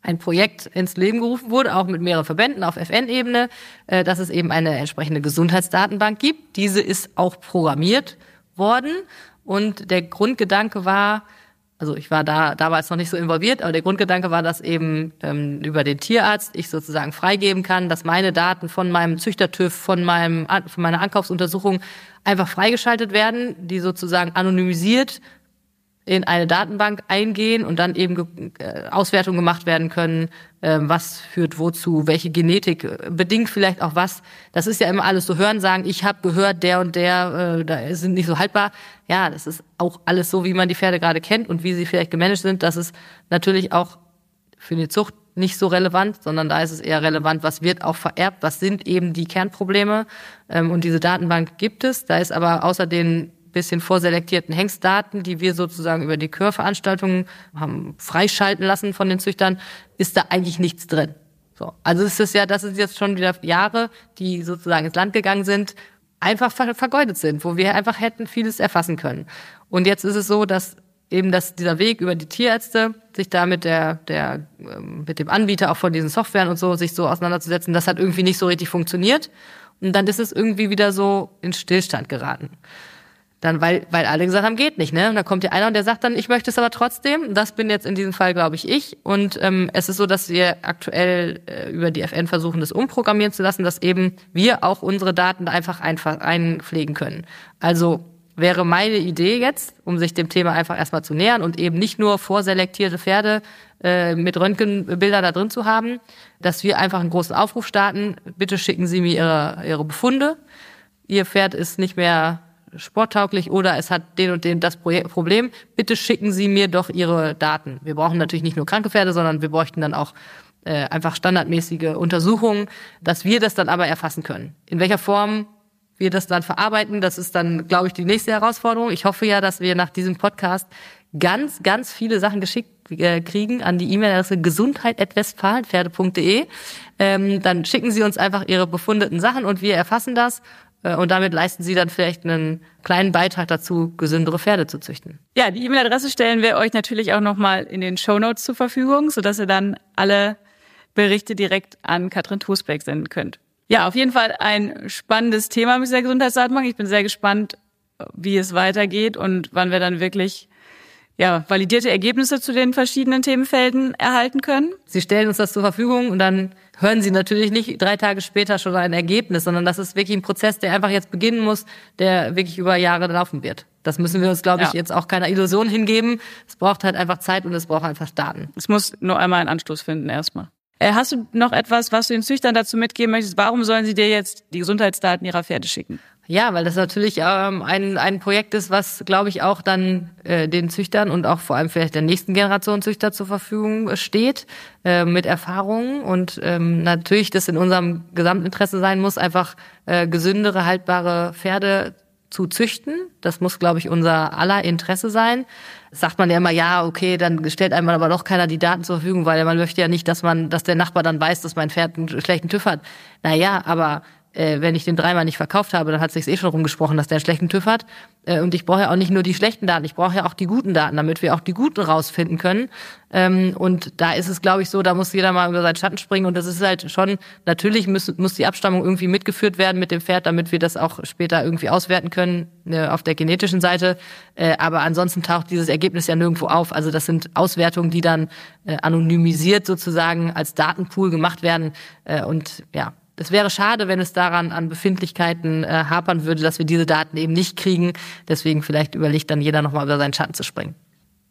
ein Projekt ins Leben gerufen wurde, auch mit mehreren Verbänden auf FN-Ebene, äh, dass es eben eine entsprechende Gesundheitsdatenbank gibt. Diese ist auch programmiert worden und der Grundgedanke war, also ich war da damals noch nicht so involviert, aber der Grundgedanke war, dass eben ähm, über den Tierarzt ich sozusagen freigeben kann, dass meine Daten von meinem Züchtertüv, von meinem von meiner Ankaufsuntersuchung einfach freigeschaltet werden, die sozusagen anonymisiert in eine Datenbank eingehen und dann eben äh, Auswertungen gemacht werden können, äh, was führt wozu, welche Genetik äh, bedingt vielleicht auch was. Das ist ja immer alles so hören sagen, ich habe gehört, der und der äh, da sind nicht so haltbar. Ja, das ist auch alles so, wie man die Pferde gerade kennt und wie sie vielleicht gemanagt sind. Das ist natürlich auch für die Zucht nicht so relevant, sondern da ist es eher relevant, was wird auch vererbt, was sind eben die Kernprobleme. Ähm, und diese Datenbank gibt es. Da ist aber außer den bisschen vorselektierten Hengstdaten, die wir sozusagen über die Chörveranstaltungen haben freischalten lassen von den Züchtern, ist da eigentlich nichts drin. So. Also ist es ja, das ist jetzt schon wieder Jahre, die sozusagen ins Land gegangen sind, einfach vergeudet sind, wo wir einfach hätten vieles erfassen können. Und jetzt ist es so, dass eben dass dieser Weg über die Tierärzte, sich da mit der, der, ähm, mit dem Anbieter auch von diesen Softwaren und so, sich so auseinanderzusetzen, das hat irgendwie nicht so richtig funktioniert. Und dann ist es irgendwie wieder so in Stillstand geraten. Dann, weil, weil alle gesagt haben, geht nicht, ne? Und dann kommt hier einer und der sagt dann, ich möchte es aber trotzdem. Das bin jetzt in diesem Fall, glaube ich, ich. Und ähm, es ist so, dass wir aktuell äh, über die FN versuchen, das umprogrammieren zu lassen, dass eben wir auch unsere Daten einfach einfach einpflegen können. Also wäre meine Idee jetzt, um sich dem Thema einfach erstmal zu nähern und eben nicht nur vorselektierte Pferde äh, mit Röntgenbildern da drin zu haben, dass wir einfach einen großen Aufruf starten. Bitte schicken Sie mir Ihre, Ihre Befunde. Ihr Pferd ist nicht mehr sporttauglich oder es hat den und den das Problem, bitte schicken Sie mir doch Ihre Daten. Wir brauchen natürlich nicht nur kranke Pferde, sondern wir bräuchten dann auch äh, einfach standardmäßige Untersuchungen, dass wir das dann aber erfassen können. In welcher Form wir das dann verarbeiten, das ist dann, glaube ich, die nächste Herausforderung. Ich hoffe ja, dass wir nach diesem Podcast ganz, ganz viele Sachen geschickt äh, kriegen an die E-Mail-Adresse gesundheit.westfalenpferde.de. Ähm, dann schicken Sie uns einfach Ihre befundeten Sachen und wir erfassen das und damit leisten Sie dann vielleicht einen kleinen Beitrag dazu, gesündere Pferde zu züchten. Ja, die E-Mail-Adresse stellen wir euch natürlich auch nochmal in den Show Notes zur Verfügung, sodass ihr dann alle Berichte direkt an Katrin Tusbeck senden könnt. Ja, auf jeden Fall ein spannendes Thema mit der Gesundheitsdatenbank. Ich bin sehr gespannt, wie es weitergeht und wann wir dann wirklich ja, validierte Ergebnisse zu den verschiedenen Themenfelden erhalten können. Sie stellen uns das zur Verfügung und dann hören Sie natürlich nicht drei Tage später schon ein Ergebnis, sondern das ist wirklich ein Prozess, der einfach jetzt beginnen muss, der wirklich über Jahre laufen wird. Das müssen wir uns, glaube ich, ja. jetzt auch keiner Illusion hingeben. Es braucht halt einfach Zeit und es braucht einfach Daten. Es muss nur einmal einen Anschluss finden erstmal. Äh, hast du noch etwas, was du den Züchtern dazu mitgeben möchtest? Warum sollen sie dir jetzt die Gesundheitsdaten ihrer Pferde schicken? Ja, weil das natürlich ähm, ein, ein Projekt ist, was, glaube ich, auch dann äh, den Züchtern und auch vor allem vielleicht der nächsten Generation Züchter zur Verfügung steht, äh, mit Erfahrungen. Und ähm, natürlich das in unserem Gesamtinteresse sein muss, einfach äh, gesündere, haltbare Pferde zu züchten. Das muss, glaube ich, unser aller Interesse sein. sagt man ja immer, ja, okay, dann stellt einem aber doch keiner die Daten zur Verfügung, weil man möchte ja nicht, dass man, dass der Nachbar dann weiß, dass mein Pferd einen schlechten TÜV hat. Naja, aber äh, wenn ich den dreimal nicht verkauft habe, dann hat sich's eh schon rumgesprochen, dass der einen schlechten TÜV hat. Äh, und ich brauche ja auch nicht nur die schlechten Daten, ich brauche ja auch die guten Daten, damit wir auch die guten rausfinden können. Ähm, und da ist es, glaube ich, so, da muss jeder mal über seinen Schatten springen. Und das ist halt schon, natürlich muss, muss die Abstammung irgendwie mitgeführt werden mit dem Pferd, damit wir das auch später irgendwie auswerten können äh, auf der genetischen Seite. Äh, aber ansonsten taucht dieses Ergebnis ja nirgendwo auf. Also das sind Auswertungen, die dann äh, anonymisiert sozusagen als Datenpool gemacht werden. Äh, und ja, es wäre schade, wenn es daran an Befindlichkeiten äh, hapern würde, dass wir diese Daten eben nicht kriegen. Deswegen vielleicht überlegt dann jeder nochmal über seinen Schatten zu springen.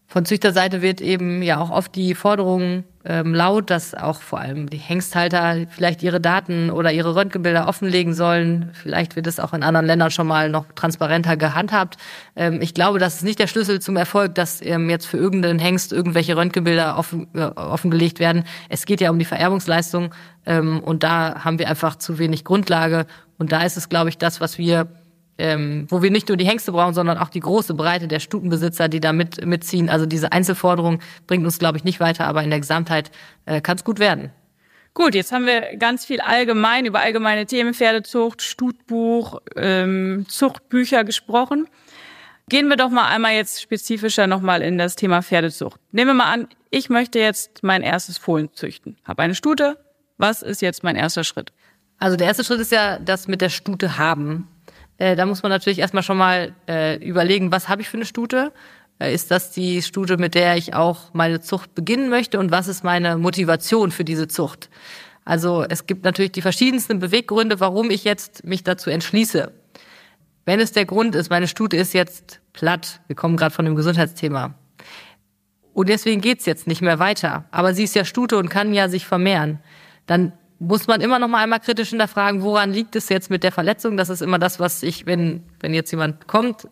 Von Züchterseite wird eben ja auch oft die Forderung ähm, laut, dass auch vor allem die Hengsthalter vielleicht ihre Daten oder ihre Röntgenbilder offenlegen sollen. Vielleicht wird es auch in anderen Ländern schon mal noch transparenter gehandhabt. Ähm, ich glaube, das ist nicht der Schlüssel zum Erfolg, dass ähm, jetzt für irgendeinen Hengst irgendwelche Röntgenbilder offen, äh, offengelegt werden. Es geht ja um die Vererbungsleistung ähm, und da haben wir einfach zu wenig Grundlage. Und da ist es, glaube ich, das, was wir ähm, wo wir nicht nur die Hengste brauchen, sondern auch die große Breite der Stutenbesitzer, die da mit, mitziehen. Also diese Einzelforderung bringt uns, glaube ich, nicht weiter, aber in der Gesamtheit äh, kann es gut werden. Gut, jetzt haben wir ganz viel allgemein über allgemeine Themen, Pferdezucht, Stutbuch, ähm, Zuchtbücher gesprochen. Gehen wir doch mal einmal jetzt spezifischer nochmal in das Thema Pferdezucht. Nehmen wir mal an, ich möchte jetzt mein erstes Fohlen züchten. Habe eine Stute. Was ist jetzt mein erster Schritt? Also der erste Schritt ist ja das mit der Stute haben. Äh, da muss man natürlich erstmal schon mal äh, überlegen, was habe ich für eine Stute? Äh, ist das die Stute, mit der ich auch meine Zucht beginnen möchte? Und was ist meine Motivation für diese Zucht? Also es gibt natürlich die verschiedensten Beweggründe, warum ich jetzt mich dazu entschließe. Wenn es der Grund ist, meine Stute ist jetzt platt, wir kommen gerade von dem Gesundheitsthema, und deswegen geht's jetzt nicht mehr weiter, aber sie ist ja Stute und kann ja sich vermehren, dann muss man immer noch mal einmal kritisch hinterfragen, woran liegt es jetzt mit der Verletzung? Das ist immer das, was ich, wenn, wenn jetzt jemand kommt,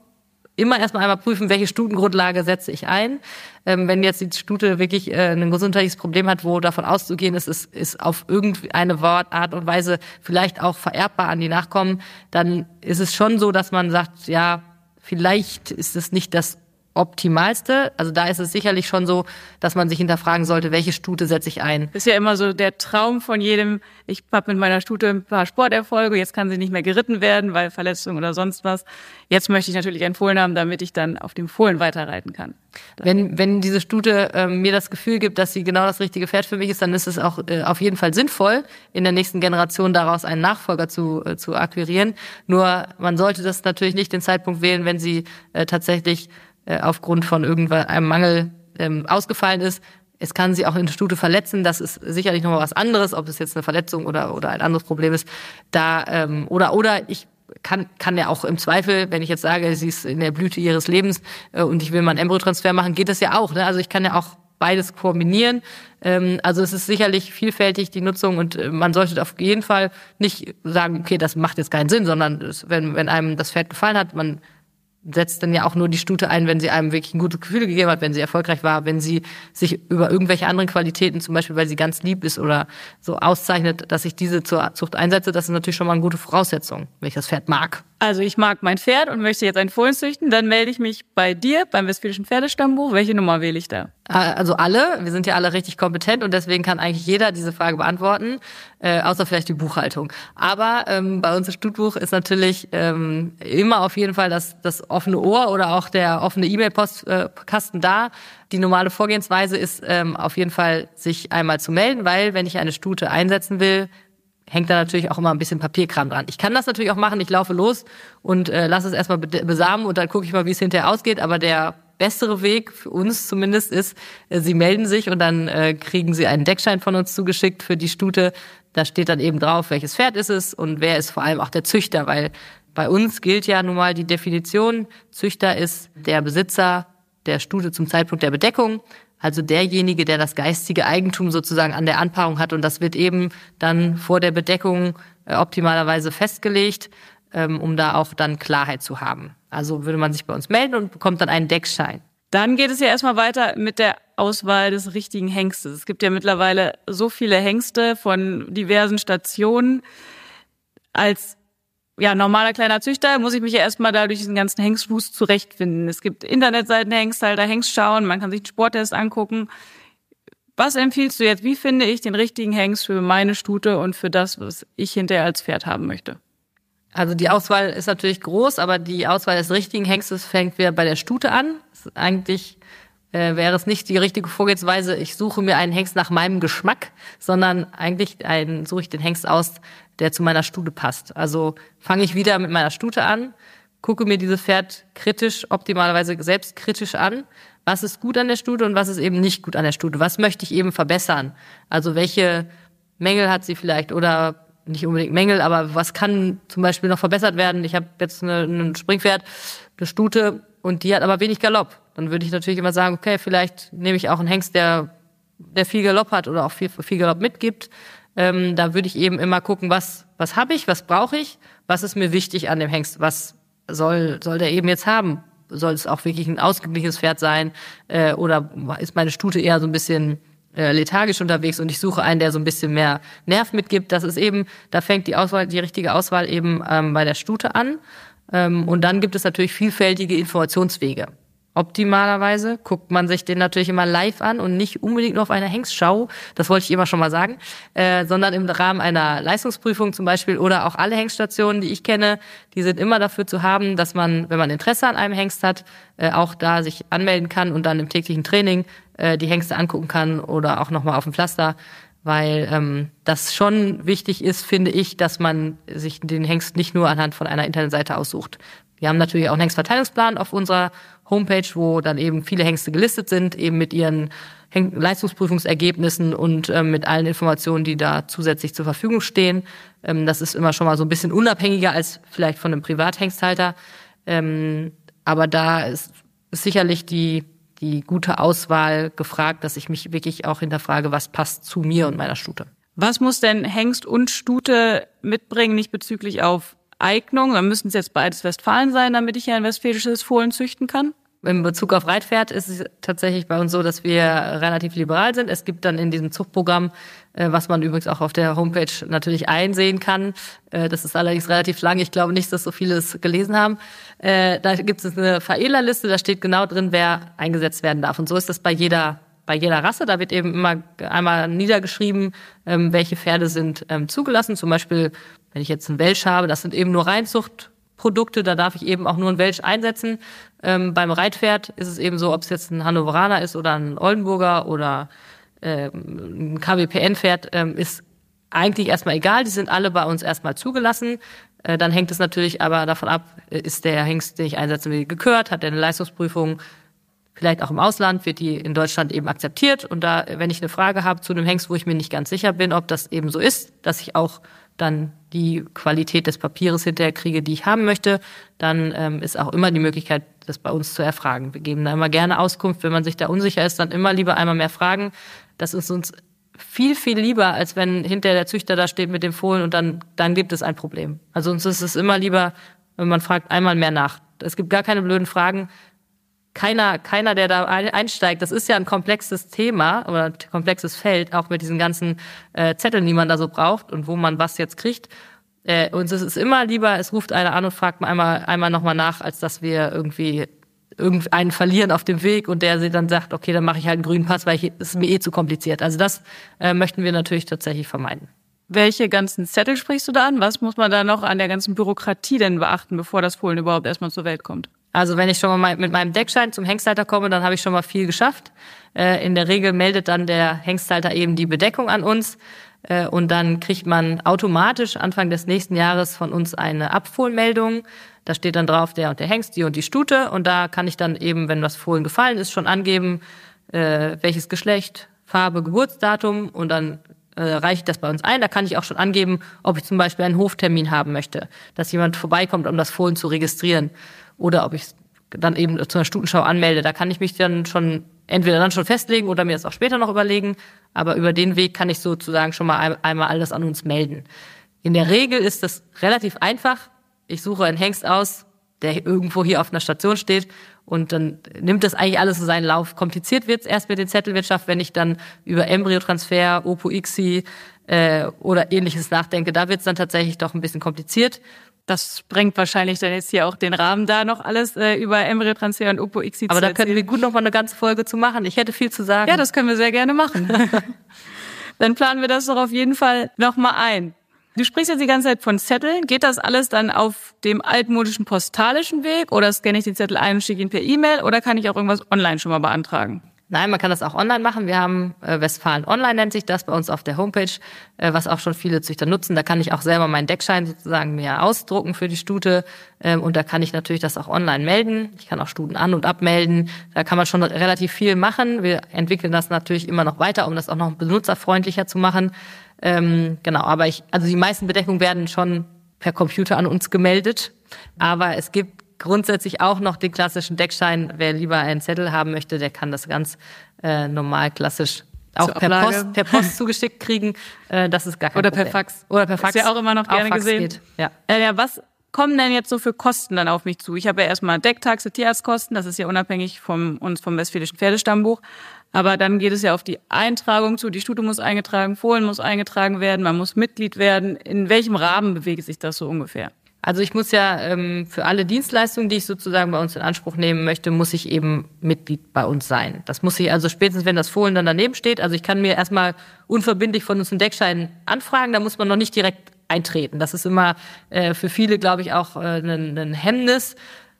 immer erstmal einmal prüfen, welche Stutengrundlage setze ich ein. Ähm, wenn jetzt die Stute wirklich äh, ein gesundheitliches Problem hat, wo davon auszugehen ist, ist, ist auf irgendeine Wort, Art und Weise vielleicht auch vererbbar an die Nachkommen, dann ist es schon so, dass man sagt, ja, vielleicht ist es nicht das optimalste. Also da ist es sicherlich schon so, dass man sich hinterfragen sollte, welche Stute setze ich ein. Das ist ja immer so der Traum von jedem, ich habe mit meiner Stute ein paar Sporterfolge, jetzt kann sie nicht mehr geritten werden, weil Verletzung oder sonst was. Jetzt möchte ich natürlich ein Fohlen haben, damit ich dann auf dem Fohlen weiterreiten kann. Wenn, wenn diese Stute äh, mir das Gefühl gibt, dass sie genau das richtige Pferd für mich ist, dann ist es auch äh, auf jeden Fall sinnvoll, in der nächsten Generation daraus einen Nachfolger zu, äh, zu akquirieren. Nur man sollte das natürlich nicht den Zeitpunkt wählen, wenn sie äh, tatsächlich äh, aufgrund von irgendeinem Mangel ähm, ausgefallen ist. Es kann sie auch in der Stute verletzen. Das ist sicherlich nochmal was anderes, ob es jetzt eine Verletzung oder, oder ein anderes Problem ist. Da, ähm, oder, oder ich kann, kann ja auch im Zweifel, wenn ich jetzt sage, sie ist in der Blüte ihres Lebens äh, und ich will mal einen Embryotransfer machen, geht das ja auch. Ne? Also ich kann ja auch beides kombinieren. Ähm, also es ist sicherlich vielfältig die Nutzung und äh, man sollte auf jeden Fall nicht sagen, okay, das macht jetzt keinen Sinn, sondern es, wenn, wenn einem das Pferd gefallen hat, man setzt dann ja auch nur die Stute ein, wenn sie einem wirklich ein gutes Gefühl gegeben hat, wenn sie erfolgreich war, wenn sie sich über irgendwelche anderen Qualitäten, zum Beispiel weil sie ganz lieb ist oder so auszeichnet, dass ich diese zur Zucht einsetze, das ist natürlich schon mal eine gute Voraussetzung, wenn ich das Pferd mag. Also ich mag mein Pferd und möchte jetzt ein Fohlen züchten, dann melde ich mich bei dir beim Westfälischen Pferdestammbuch. Welche Nummer wähle ich da? Also alle, wir sind ja alle richtig kompetent und deswegen kann eigentlich jeder diese Frage beantworten, äh, außer vielleicht die Buchhaltung. Aber ähm, bei uns im Stutbuch ist natürlich ähm, immer auf jeden Fall das, das offene Ohr oder auch der offene E-Mail-Postkasten da. Die normale Vorgehensweise ist ähm, auf jeden Fall, sich einmal zu melden, weil wenn ich eine Stute einsetzen will, hängt da natürlich auch immer ein bisschen Papierkram dran. Ich kann das natürlich auch machen, ich laufe los und äh, lasse es erstmal besamen und dann gucke ich mal, wie es hinterher ausgeht. Aber der bessere Weg für uns zumindest ist, äh, sie melden sich und dann äh, kriegen sie einen Deckschein von uns zugeschickt für die Stute. Da steht dann eben drauf, welches Pferd ist es und wer ist vor allem auch der Züchter, weil bei uns gilt ja nun mal die Definition, Züchter ist der Besitzer der Stute zum Zeitpunkt der Bedeckung, also derjenige, der das geistige Eigentum sozusagen an der Anpaarung hat und das wird eben dann vor der Bedeckung äh, optimalerweise festgelegt, ähm, um da auch dann Klarheit zu haben. Also würde man sich bei uns melden und bekommt dann einen Deckschein. Dann geht es ja erstmal weiter mit der Auswahl des richtigen Hengstes. Es gibt ja mittlerweile so viele Hengste von diversen Stationen. Als ja, normaler kleiner Züchter muss ich mich ja erstmal da durch diesen ganzen Hengstfuß zurechtfinden. Es gibt Internetseiten, Hengsthalter, Hengstschauen, man kann sich einen Sporttest angucken. Was empfiehlst du jetzt? Wie finde ich den richtigen Hengst für meine Stute und für das, was ich hinterher als Pferd haben möchte? Also die Auswahl ist natürlich groß, aber die Auswahl des richtigen Hengstes fängt wieder bei der Stute an. eigentlich äh, wäre es nicht die richtige Vorgehensweise, ich suche mir einen Hengst nach meinem Geschmack, sondern eigentlich einen, suche ich den Hengst aus, der zu meiner Stute passt. Also fange ich wieder mit meiner Stute an, gucke mir dieses Pferd kritisch, optimalerweise selbstkritisch an. Was ist gut an der Stute und was ist eben nicht gut an der Stute? Was möchte ich eben verbessern? Also welche Mängel hat sie vielleicht oder nicht unbedingt Mängel, aber was kann zum Beispiel noch verbessert werden? Ich habe jetzt ein Springpferd, eine Stute und die hat aber wenig Galopp. Dann würde ich natürlich immer sagen, okay, vielleicht nehme ich auch einen Hengst, der, der viel Galopp hat oder auch viel, viel Galopp mitgibt. Ähm, da würde ich eben immer gucken, was, was habe ich, was brauche ich, was ist mir wichtig an dem Hengst, was soll, soll der eben jetzt haben? Soll es auch wirklich ein ausgeglichenes Pferd sein? Äh, oder ist meine Stute eher so ein bisschen äh, lethargisch unterwegs und ich suche einen, der so ein bisschen mehr Nerv mitgibt. Das ist eben, da fängt die Auswahl, die richtige Auswahl eben ähm, bei der Stute an. Ähm, und dann gibt es natürlich vielfältige Informationswege. Optimalerweise guckt man sich den natürlich immer live an und nicht unbedingt nur auf einer Hengstschau, das wollte ich immer schon mal sagen, äh, sondern im Rahmen einer Leistungsprüfung zum Beispiel oder auch alle Hengststationen, die ich kenne, die sind immer dafür zu haben, dass man, wenn man Interesse an einem Hengst hat, äh, auch da sich anmelden kann und dann im täglichen Training äh, die Hengste angucken kann oder auch nochmal auf dem Pflaster weil ähm, das schon wichtig ist, finde ich, dass man sich den Hengst nicht nur anhand von einer Internetseite aussucht. Wir haben natürlich auch einen Hengstverteilungsplan auf unserer Homepage, wo dann eben viele Hengste gelistet sind, eben mit ihren Leistungsprüfungsergebnissen und ähm, mit allen Informationen, die da zusätzlich zur Verfügung stehen. Ähm, das ist immer schon mal so ein bisschen unabhängiger als vielleicht von einem Privathengsthalter. Ähm, aber da ist, ist sicherlich die die gute Auswahl gefragt, dass ich mich wirklich auch hinterfrage, was passt zu mir und meiner Stute. Was muss denn Hengst und Stute mitbringen, nicht bezüglich auf Eignung? Dann müssen es jetzt beides Westfalen sein, damit ich hier ein westfälisches Fohlen züchten kann? In Bezug auf Reitpferd ist es tatsächlich bei uns so, dass wir relativ liberal sind. Es gibt dann in diesem Zuchtprogramm, was man übrigens auch auf der Homepage natürlich einsehen kann, äh, das ist allerdings relativ lang, ich glaube nicht, dass so viele es gelesen haben, äh, da gibt es eine Veredlerliste, da steht genau drin, wer eingesetzt werden darf. Und so ist das bei jeder bei jeder Rasse. Da wird eben immer einmal niedergeschrieben, ähm, welche Pferde sind ähm, zugelassen. Zum Beispiel, wenn ich jetzt einen Welsch habe, das sind eben nur Reinzucht Produkte, da darf ich eben auch nur ein Welsch einsetzen. Ähm, beim Reitpferd ist es eben so, ob es jetzt ein Hannoveraner ist oder ein Oldenburger oder ähm, ein KWPN-Pferd, ähm, ist eigentlich erstmal egal. Die sind alle bei uns erstmal zugelassen. Äh, dann hängt es natürlich aber davon ab, äh, ist der Hengst, den ich einsetzen will, gekürt, hat er eine Leistungsprüfung, vielleicht auch im Ausland, wird die in Deutschland eben akzeptiert. Und da, wenn ich eine Frage habe zu einem Hengst, wo ich mir nicht ganz sicher bin, ob das eben so ist, dass ich auch dann die Qualität des Papieres hinterher kriege, die ich haben möchte, dann ähm, ist auch immer die Möglichkeit, das bei uns zu erfragen. Wir geben da immer gerne Auskunft. Wenn man sich da unsicher ist, dann immer lieber einmal mehr fragen. Das ist uns viel, viel lieber, als wenn hinterher der Züchter da steht mit dem Fohlen und dann, dann gibt es ein Problem. Also uns ist es immer lieber, wenn man fragt einmal mehr nach. Es gibt gar keine blöden Fragen keiner, keiner, der da einsteigt, das ist ja ein komplexes Thema oder ein komplexes Feld, auch mit diesen ganzen äh, Zetteln, die man da so braucht und wo man was jetzt kriegt. Äh, uns ist es immer lieber, es ruft einer an und fragt einmal, einmal nochmal nach, als dass wir irgendwie irgendeinen verlieren auf dem Weg und der dann sagt, okay, dann mache ich halt einen grünen Pass, weil ich, das ist mir eh zu kompliziert. Also das äh, möchten wir natürlich tatsächlich vermeiden. Welche ganzen Zettel sprichst du da an? Was muss man da noch an der ganzen Bürokratie denn beachten, bevor das Fohlen überhaupt erstmal zur Welt kommt? Also wenn ich schon mal mit meinem Deckschein zum Hengsthalter komme, dann habe ich schon mal viel geschafft. Äh, in der Regel meldet dann der Hengsthalter eben die Bedeckung an uns und dann kriegt man automatisch Anfang des nächsten Jahres von uns eine Abfohlmeldung. Da steht dann drauf der und der Hengst, die und die Stute und da kann ich dann eben, wenn das Fohlen gefallen ist, schon angeben, äh, welches Geschlecht, Farbe, Geburtsdatum und dann äh, reiche ich das bei uns ein. Da kann ich auch schon angeben, ob ich zum Beispiel einen Hoftermin haben möchte, dass jemand vorbeikommt, um das Fohlen zu registrieren oder ob ich dann eben zu einer Stutenschau anmelde. Da kann ich mich dann schon entweder dann schon festlegen oder mir das auch später noch überlegen. Aber über den Weg kann ich sozusagen schon mal einmal alles an uns melden. In der Regel ist das relativ einfach. Ich suche einen Hengst aus, der irgendwo hier auf einer Station steht und dann nimmt das eigentlich alles so seinen Lauf. Kompliziert wird's erst mit den Zettelwirtschaft, wenn ich dann über Embryotransfer, Opo-ICSI äh, oder ähnliches nachdenke. Da wird's dann tatsächlich doch ein bisschen kompliziert. Das sprengt wahrscheinlich dann jetzt hier auch den Rahmen da noch alles äh, über Embryotransfer und Opo-ICSI Aber da können wir gut noch mal eine ganze Folge zu machen. Ich hätte viel zu sagen. Ja, das können wir sehr gerne machen. (laughs) dann planen wir das doch auf jeden Fall noch mal ein. Du sprichst jetzt die ganze Zeit von Zetteln. Geht das alles dann auf dem altmodischen postalischen Weg oder scanne ich die Zettel ein und schicke ihn per E-Mail oder kann ich auch irgendwas online schon mal beantragen? Nein, man kann das auch online machen. Wir haben äh, Westfalen Online nennt sich das bei uns auf der Homepage, äh, was auch schon viele Züchter nutzen. Da kann ich auch selber meinen Deckschein sozusagen mir ausdrucken für die Stute ähm, und da kann ich natürlich das auch online melden. Ich kann auch Stuten an- und abmelden. Da kann man schon relativ viel machen. Wir entwickeln das natürlich immer noch weiter, um das auch noch benutzerfreundlicher zu machen. Ähm, genau, aber ich, also die meisten Bedeckungen werden schon per Computer an uns gemeldet. Aber es gibt grundsätzlich auch noch den klassischen Deckschein. Wer lieber einen Zettel haben möchte, der kann das ganz äh, normal klassisch auch per Post, per Post zugeschickt kriegen. Äh, das ist gar kein Oder Problem. per Fax. Oder per Fax. Ist ja auch immer noch gerne gesehen. Geht. Ja. Äh, ja, was kommen denn jetzt so für Kosten dann auf mich zu? Ich habe ja erstmal Decktaxe, Tierarztkosten, das ist ja unabhängig vom uns vom Westfälischen Pferdestammbuch. Aber dann geht es ja auf die Eintragung zu. Die Stute muss eingetragen, Fohlen muss eingetragen werden, man muss Mitglied werden. In welchem Rahmen bewegt sich das so ungefähr? Also ich muss ja ähm, für alle Dienstleistungen, die ich sozusagen bei uns in Anspruch nehmen möchte, muss ich eben Mitglied bei uns sein. Das muss ich also spätestens, wenn das Fohlen dann daneben steht. Also ich kann mir erstmal unverbindlich von uns einen Deckschein anfragen, da muss man noch nicht direkt eintreten. Das ist immer äh, für viele, glaube ich, auch äh, ein, ein Hemmnis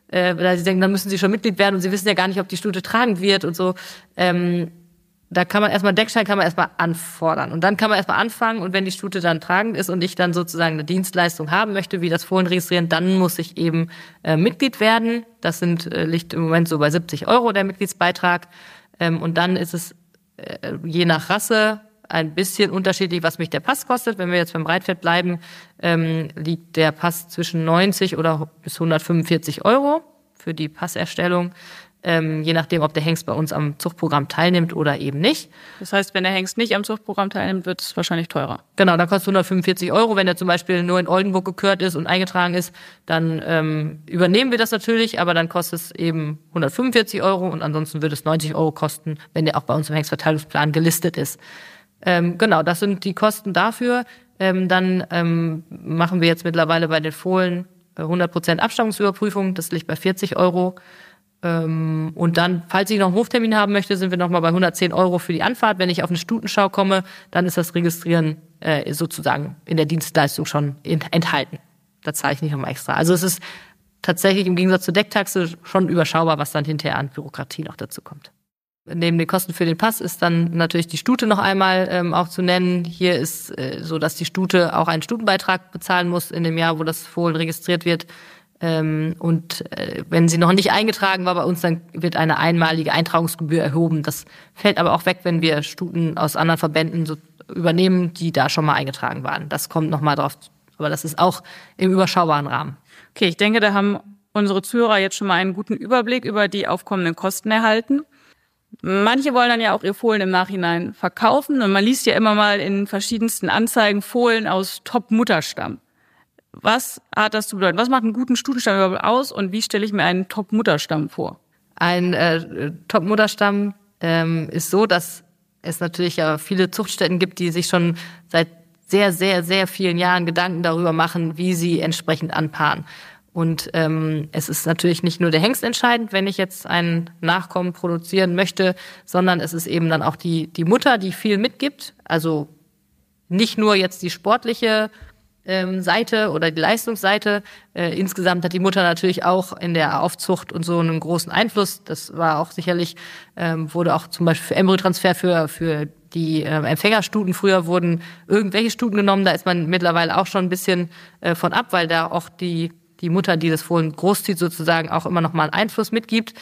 äh, weil sie denken, dann müssen sie schon Mitglied werden und sie wissen ja gar nicht, ob die Stute tragen wird und so. Ähm, da kann man erstmal Deckschein kann man erstmal anfordern und dann kann man erstmal anfangen und wenn die Stute dann tragend ist und ich dann sozusagen eine Dienstleistung haben möchte, wie das Fohlen registrieren, dann muss ich eben äh, Mitglied werden. Das sind äh, liegt im Moment so bei 70 Euro der Mitgliedsbeitrag ähm, und dann ist es äh, je nach Rasse ein bisschen unterschiedlich, was mich der Pass kostet. Wenn wir jetzt beim Breitfeld bleiben, ähm, liegt der Pass zwischen 90 oder bis 145 Euro für die Passerstellung. Ähm, je nachdem, ob der Hengst bei uns am Zuchtprogramm teilnimmt oder eben nicht. Das heißt, wenn der Hengst nicht am Zuchtprogramm teilnimmt, wird es wahrscheinlich teurer. Genau, dann kostet 145 Euro. Wenn er zum Beispiel nur in Oldenburg gekürt ist und eingetragen ist, dann ähm, übernehmen wir das natürlich, aber dann kostet es eben 145 Euro und ansonsten würde es 90 Euro kosten, wenn der auch bei uns im Hengstverteilungsplan gelistet ist. Ähm, genau, das sind die Kosten dafür. Ähm, dann ähm, machen wir jetzt mittlerweile bei den Fohlen 100% äh, Abstammungsüberprüfung. Das liegt bei 40 Euro. Ähm, und dann, falls ich noch einen Hoftermin haben möchte, sind wir nochmal bei 110 Euro für die Anfahrt. Wenn ich auf eine Stutenschau komme, dann ist das Registrieren äh, sozusagen in der Dienstleistung schon enthalten. Da zahle ich nicht nochmal extra. Also es ist tatsächlich im Gegensatz zur Decktaxe schon überschaubar, was dann hinterher an Bürokratie noch dazu kommt. Neben den Kosten für den Pass ist dann natürlich die Stute noch einmal ähm, auch zu nennen. Hier ist äh, so, dass die Stute auch einen Stutenbeitrag bezahlen muss in dem Jahr, wo das Fohlen registriert wird. Ähm, und äh, wenn sie noch nicht eingetragen war bei uns, dann wird eine einmalige Eintragungsgebühr erhoben. Das fällt aber auch weg, wenn wir Stuten aus anderen Verbänden so übernehmen, die da schon mal eingetragen waren. Das kommt noch mal drauf. Aber das ist auch im überschaubaren Rahmen. Okay, ich denke, da haben unsere Zuhörer jetzt schon mal einen guten Überblick über die aufkommenden Kosten erhalten. Manche wollen dann ja auch ihr Fohlen im Nachhinein verkaufen und man liest ja immer mal in verschiedensten Anzeigen Fohlen aus Top-Mutterstamm. Was hat das zu bedeuten? Was macht einen guten Stutenstamm überhaupt aus und wie stelle ich mir einen Top-Mutterstamm vor? Ein äh, Top-Mutterstamm ähm, ist so, dass es natürlich ja viele Zuchtstätten gibt, die sich schon seit sehr, sehr, sehr vielen Jahren Gedanken darüber machen, wie sie entsprechend anpaaren. Und ähm, es ist natürlich nicht nur der Hengst entscheidend, wenn ich jetzt einen Nachkommen produzieren möchte, sondern es ist eben dann auch die, die Mutter, die viel mitgibt. Also nicht nur jetzt die sportliche Seite oder die Leistungsseite. Äh, insgesamt hat die Mutter natürlich auch in der Aufzucht und so einen großen Einfluss. Das war auch sicherlich, ähm, wurde auch zum Beispiel für Embryotransfer für, für die äh, Empfängerstuten früher wurden irgendwelche Stuten genommen. Da ist man mittlerweile auch schon ein bisschen äh, von ab, weil da auch die die Mutter, die das Fohlen großzieht, sozusagen auch immer noch mal einen Einfluss mitgibt.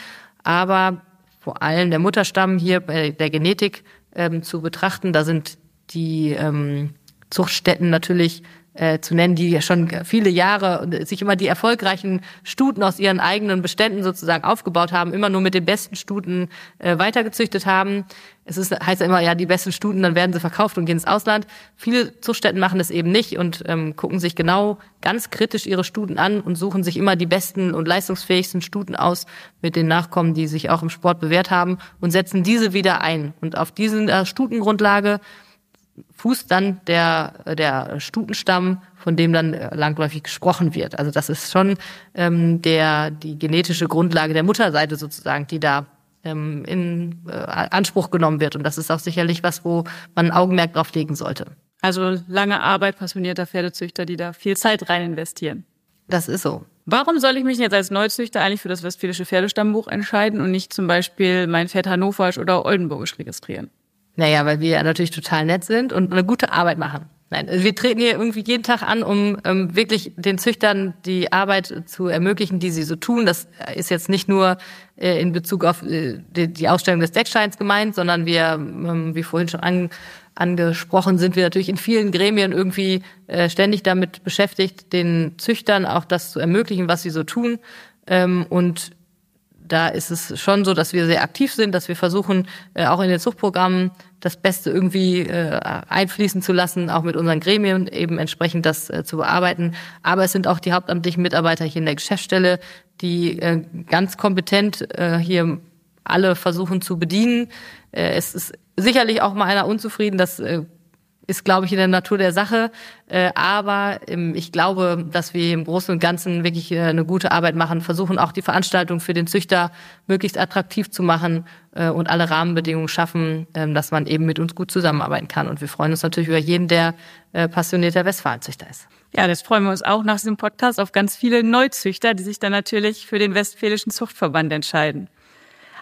Aber vor allem der Mutterstamm hier bei der Genetik ähm, zu betrachten, da sind die ähm, Zuchtstätten natürlich äh, zu nennen, die ja schon viele Jahre sich immer die erfolgreichen Stuten aus ihren eigenen Beständen sozusagen aufgebaut haben, immer nur mit den besten Stuten äh, weitergezüchtet haben. Es ist, heißt ja immer, ja, die besten Stuten, dann werden sie verkauft und gehen ins Ausland. Viele Zuchtstätten machen das eben nicht und ähm, gucken sich genau ganz kritisch ihre Stuten an und suchen sich immer die besten und leistungsfähigsten Stuten aus mit den Nachkommen, die sich auch im Sport bewährt haben und setzen diese wieder ein. Und auf diesen äh, Stutengrundlage fußt dann der, der Stutenstamm, von dem dann langläufig gesprochen wird. Also das ist schon ähm, der, die genetische Grundlage der Mutterseite sozusagen, die da ähm, in äh, Anspruch genommen wird. Und das ist auch sicherlich was, wo man ein Augenmerk drauf legen sollte. Also lange Arbeit passionierter Pferdezüchter, die da viel Zeit rein investieren. Das ist so. Warum soll ich mich jetzt als Neuzüchter eigentlich für das Westfälische Pferdestammbuch entscheiden und nicht zum Beispiel mein Pferd Hannoverisch oder Oldenburgisch registrieren? Naja, weil wir natürlich total nett sind und eine gute Arbeit machen. Nein, wir treten hier irgendwie jeden Tag an, um ähm, wirklich den Züchtern die Arbeit zu ermöglichen, die sie so tun. Das ist jetzt nicht nur äh, in Bezug auf äh, die, die, Ausstellung des Deckscheins gemeint, sondern wir, ähm, wie vorhin schon an, angesprochen, sind wir natürlich in vielen Gremien irgendwie äh, ständig damit beschäftigt, den Züchtern auch das zu ermöglichen, was sie so tun. Ähm, und da ist es schon so, dass wir sehr aktiv sind, dass wir versuchen, äh, auch in den Zuchtprogrammen das Beste irgendwie äh, einfließen zu lassen, auch mit unseren Gremien eben entsprechend das äh, zu bearbeiten. Aber es sind auch die hauptamtlichen Mitarbeiter hier in der Geschäftsstelle, die äh, ganz kompetent äh, hier alle versuchen zu bedienen. Äh, es ist sicherlich auch mal einer unzufrieden, dass äh, ist, glaube ich, in der Natur der Sache. Äh, aber ähm, ich glaube, dass wir im Großen und Ganzen wirklich äh, eine gute Arbeit machen, versuchen auch die Veranstaltung für den Züchter möglichst attraktiv zu machen äh, und alle Rahmenbedingungen schaffen, äh, dass man eben mit uns gut zusammenarbeiten kann. Und wir freuen uns natürlich über jeden, der passionierter Westfalenzüchter ist. Ja, das freuen wir uns auch nach diesem Podcast auf ganz viele Neuzüchter, die sich dann natürlich für den Westfälischen Zuchtverband entscheiden.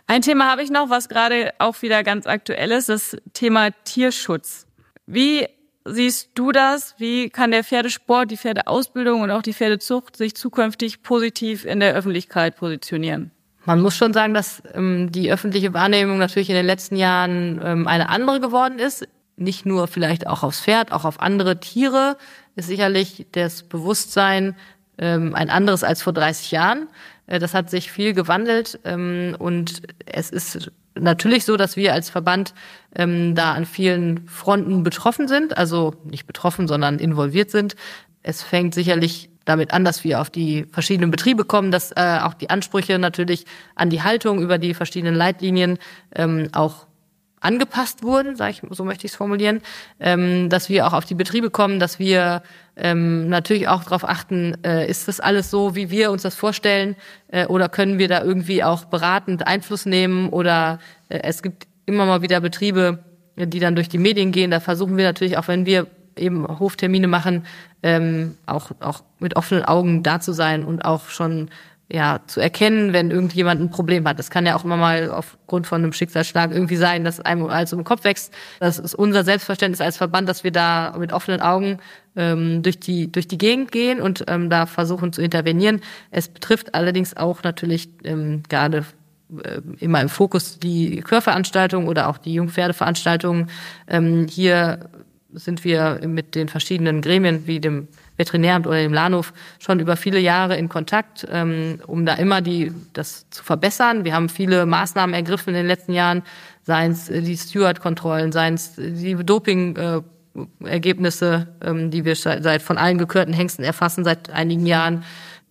Ein Thema habe ich noch, was gerade auch wieder ganz aktuell ist, das Thema Tierschutz. Wie siehst du das? Wie kann der Pferdesport, die Pferdeausbildung und auch die Pferdezucht sich zukünftig positiv in der Öffentlichkeit positionieren? Man muss schon sagen, dass ähm, die öffentliche Wahrnehmung natürlich in den letzten Jahren ähm, eine andere geworden ist. Nicht nur vielleicht auch aufs Pferd, auch auf andere Tiere ist sicherlich das Bewusstsein ähm, ein anderes als vor 30 Jahren. Äh, das hat sich viel gewandelt ähm, und es ist natürlich so, dass wir als Verband ähm, da an vielen Fronten betroffen sind, also nicht betroffen, sondern involviert sind. Es fängt sicherlich damit an, dass wir auf die verschiedenen Betriebe kommen, dass äh, auch die Ansprüche natürlich an die Haltung über die verschiedenen Leitlinien ähm, auch angepasst wurden, sag ich, so möchte ich es formulieren, ähm, dass wir auch auf die Betriebe kommen, dass wir ähm, natürlich auch darauf achten, äh, ist das alles so, wie wir uns das vorstellen, äh, oder können wir da irgendwie auch beratend Einfluss nehmen oder äh, es gibt immer mal wieder Betriebe, die dann durch die Medien gehen. Da versuchen wir natürlich auch, wenn wir eben Hoftermine machen, ähm, auch, auch mit offenen Augen da zu sein und auch schon ja, zu erkennen, wenn irgendjemand ein Problem hat. Das kann ja auch immer mal aufgrund von einem Schicksalsschlag irgendwie sein, dass einem um den Kopf wächst. Das ist unser Selbstverständnis als Verband, dass wir da mit offenen Augen ähm, durch die durch die Gegend gehen und ähm, da versuchen zu intervenieren. Es betrifft allerdings auch natürlich ähm, gerade äh, immer im Fokus die Chörveranstaltungen oder auch die Jungpferdeveranstaltungen. Ähm, hier sind wir mit den verschiedenen Gremien wie dem Veterinäramt oder dem Lahnhof schon über viele Jahre in Kontakt, ähm, um da immer die, das zu verbessern. Wir haben viele Maßnahmen ergriffen in den letzten Jahren, seien es äh, die Steward-Kontrollen, seien es die Doping- Ergebnisse, ähm, die wir seit von allen gekörten Hengsten erfassen seit einigen Jahren,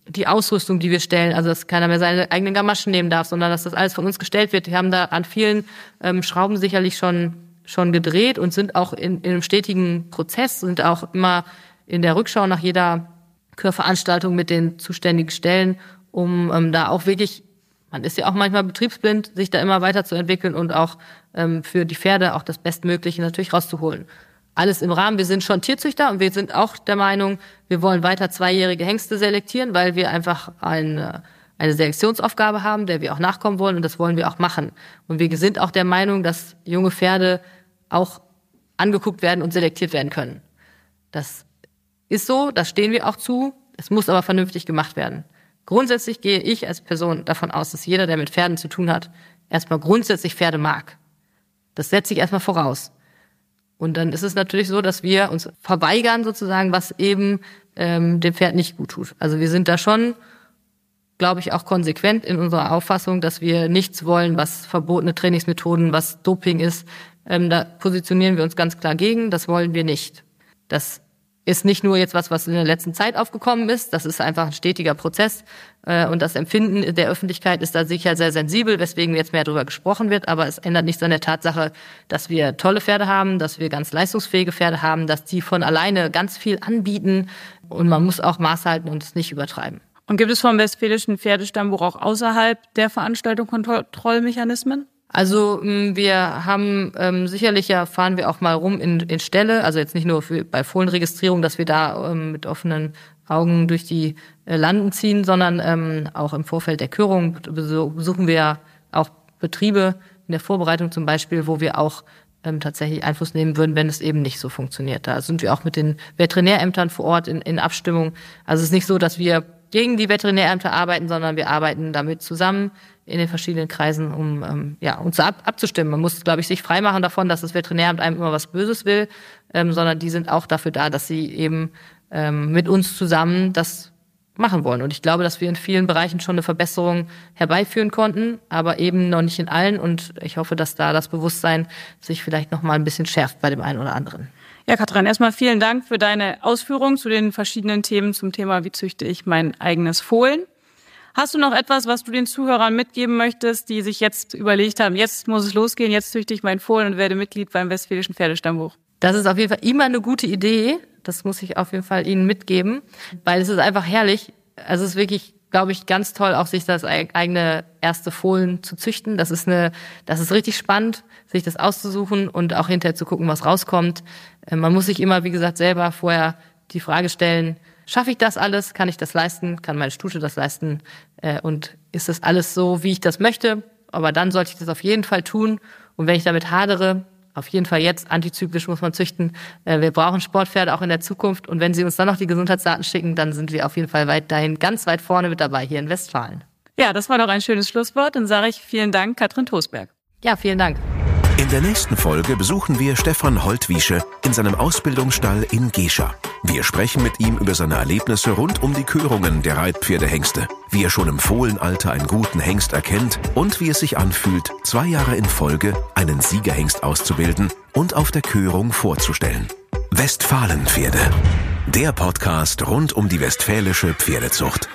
die Ausrüstung, die wir stellen, also dass keiner mehr seine eigenen Gamaschen nehmen darf, sondern dass das alles von uns gestellt wird. Wir haben da an vielen ähm, Schrauben sicherlich schon schon gedreht und sind auch in, in einem stetigen Prozess, sind auch immer in der Rückschau nach jeder Kürveranstaltung mit den zuständigen Stellen, um ähm, da auch wirklich, man ist ja auch manchmal betriebsblind, sich da immer weiterzuentwickeln und auch ähm, für die Pferde auch das Bestmögliche natürlich rauszuholen. Alles im Rahmen. Wir sind schon Tierzüchter und wir sind auch der Meinung, wir wollen weiter zweijährige Hengste selektieren, weil wir einfach eine, eine Selektionsaufgabe haben, der wir auch nachkommen wollen und das wollen wir auch machen. Und wir sind auch der Meinung, dass junge Pferde auch angeguckt werden und selektiert werden können. Das ist so, das stehen wir auch zu. Es muss aber vernünftig gemacht werden. Grundsätzlich gehe ich als Person davon aus, dass jeder, der mit Pferden zu tun hat, erstmal grundsätzlich Pferde mag. Das setze ich erstmal voraus. Und dann ist es natürlich so, dass wir uns verweigern sozusagen, was eben ähm, dem Pferd nicht gut tut. Also wir sind da schon, glaube ich, auch konsequent in unserer Auffassung, dass wir nichts wollen, was verbotene Trainingsmethoden, was Doping ist. Ähm, da positionieren wir uns ganz klar gegen. Das wollen wir nicht. Das ist nicht nur jetzt was, was in der letzten Zeit aufgekommen ist. Das ist einfach ein stetiger Prozess. Äh, und das Empfinden der Öffentlichkeit ist da sicher sehr sensibel, weswegen jetzt mehr darüber gesprochen wird. Aber es ändert nichts an der Tatsache, dass wir tolle Pferde haben, dass wir ganz leistungsfähige Pferde haben, dass die von alleine ganz viel anbieten. Und man muss auch Maß halten und es nicht übertreiben. Und gibt es vom Westfälischen Pferdestammbuch auch außerhalb der Veranstaltung Kontrollmechanismen? Also mm, wir haben ähm, sicherlich ja fahren wir auch mal rum in, in Ställe, also jetzt nicht nur für, bei Fohlenregistrierung, dass wir da ähm, mit offenen Augen durch die äh, Landen ziehen, sondern ähm, auch im Vorfeld der Körung besuchen wir auch Betriebe in der Vorbereitung zum Beispiel, wo wir auch ähm, tatsächlich Einfluss nehmen würden, wenn es eben nicht so funktioniert. Da sind wir auch mit den Veterinärämtern vor Ort in, in Abstimmung. Also es ist nicht so, dass wir gegen die Veterinärämter arbeiten, sondern wir arbeiten damit zusammen in den verschiedenen Kreisen, um ähm, ja, uns ab, abzustimmen. Man muss, glaube ich, sich freimachen davon, dass das Veterinäramt einem immer was Böses will, ähm, sondern die sind auch dafür da, dass sie eben ähm, mit uns zusammen das machen wollen. Und ich glaube, dass wir in vielen Bereichen schon eine Verbesserung herbeiführen konnten, aber eben noch nicht in allen. Und ich hoffe, dass da das Bewusstsein sich vielleicht noch mal ein bisschen schärft bei dem einen oder anderen. Ja, Katrin, erstmal vielen Dank für deine Ausführungen zu den verschiedenen Themen zum Thema, wie züchte ich mein eigenes Fohlen. Hast du noch etwas, was du den Zuhörern mitgeben möchtest, die sich jetzt überlegt haben, jetzt muss es losgehen, jetzt züchte ich mein Fohlen und werde Mitglied beim Westfälischen Pferdestammbuch? Das ist auf jeden Fall immer eine gute Idee. Das muss ich auf jeden Fall Ihnen mitgeben, weil es ist einfach herrlich. Also es ist wirklich, glaube ich, ganz toll, auch sich das eigene erste Fohlen zu züchten. Das ist eine, das ist richtig spannend, sich das auszusuchen und auch hinterher zu gucken, was rauskommt. Äh, man muss sich immer, wie gesagt, selber vorher die Frage stellen, Schaffe ich das alles? Kann ich das leisten? Kann meine Stute das leisten? Äh, und ist das alles so, wie ich das möchte? Aber dann sollte ich das auf jeden Fall tun. Und wenn ich damit hadere, auf jeden Fall jetzt, antizyklisch muss man züchten. Äh, wir brauchen Sportpferde auch in der Zukunft. Und wenn Sie uns dann noch die Gesundheitsdaten schicken, dann sind wir auf jeden Fall weiterhin ganz weit vorne mit dabei hier in Westfalen. Ja, das war doch ein schönes Schlusswort. Dann sage ich vielen Dank, Katrin Tosberg. Ja, vielen Dank. In der nächsten Folge besuchen wir Stefan Holtwiesche in seinem Ausbildungsstall in Gescha. Wir sprechen mit ihm über seine Erlebnisse rund um die Körungen der Reitpferdehengste, wie er schon im Fohlenalter einen guten Hengst erkennt und wie es sich anfühlt, zwei Jahre in Folge einen Siegerhengst auszubilden und auf der Körung vorzustellen. Westfalenpferde. Der Podcast rund um die westfälische Pferdezucht.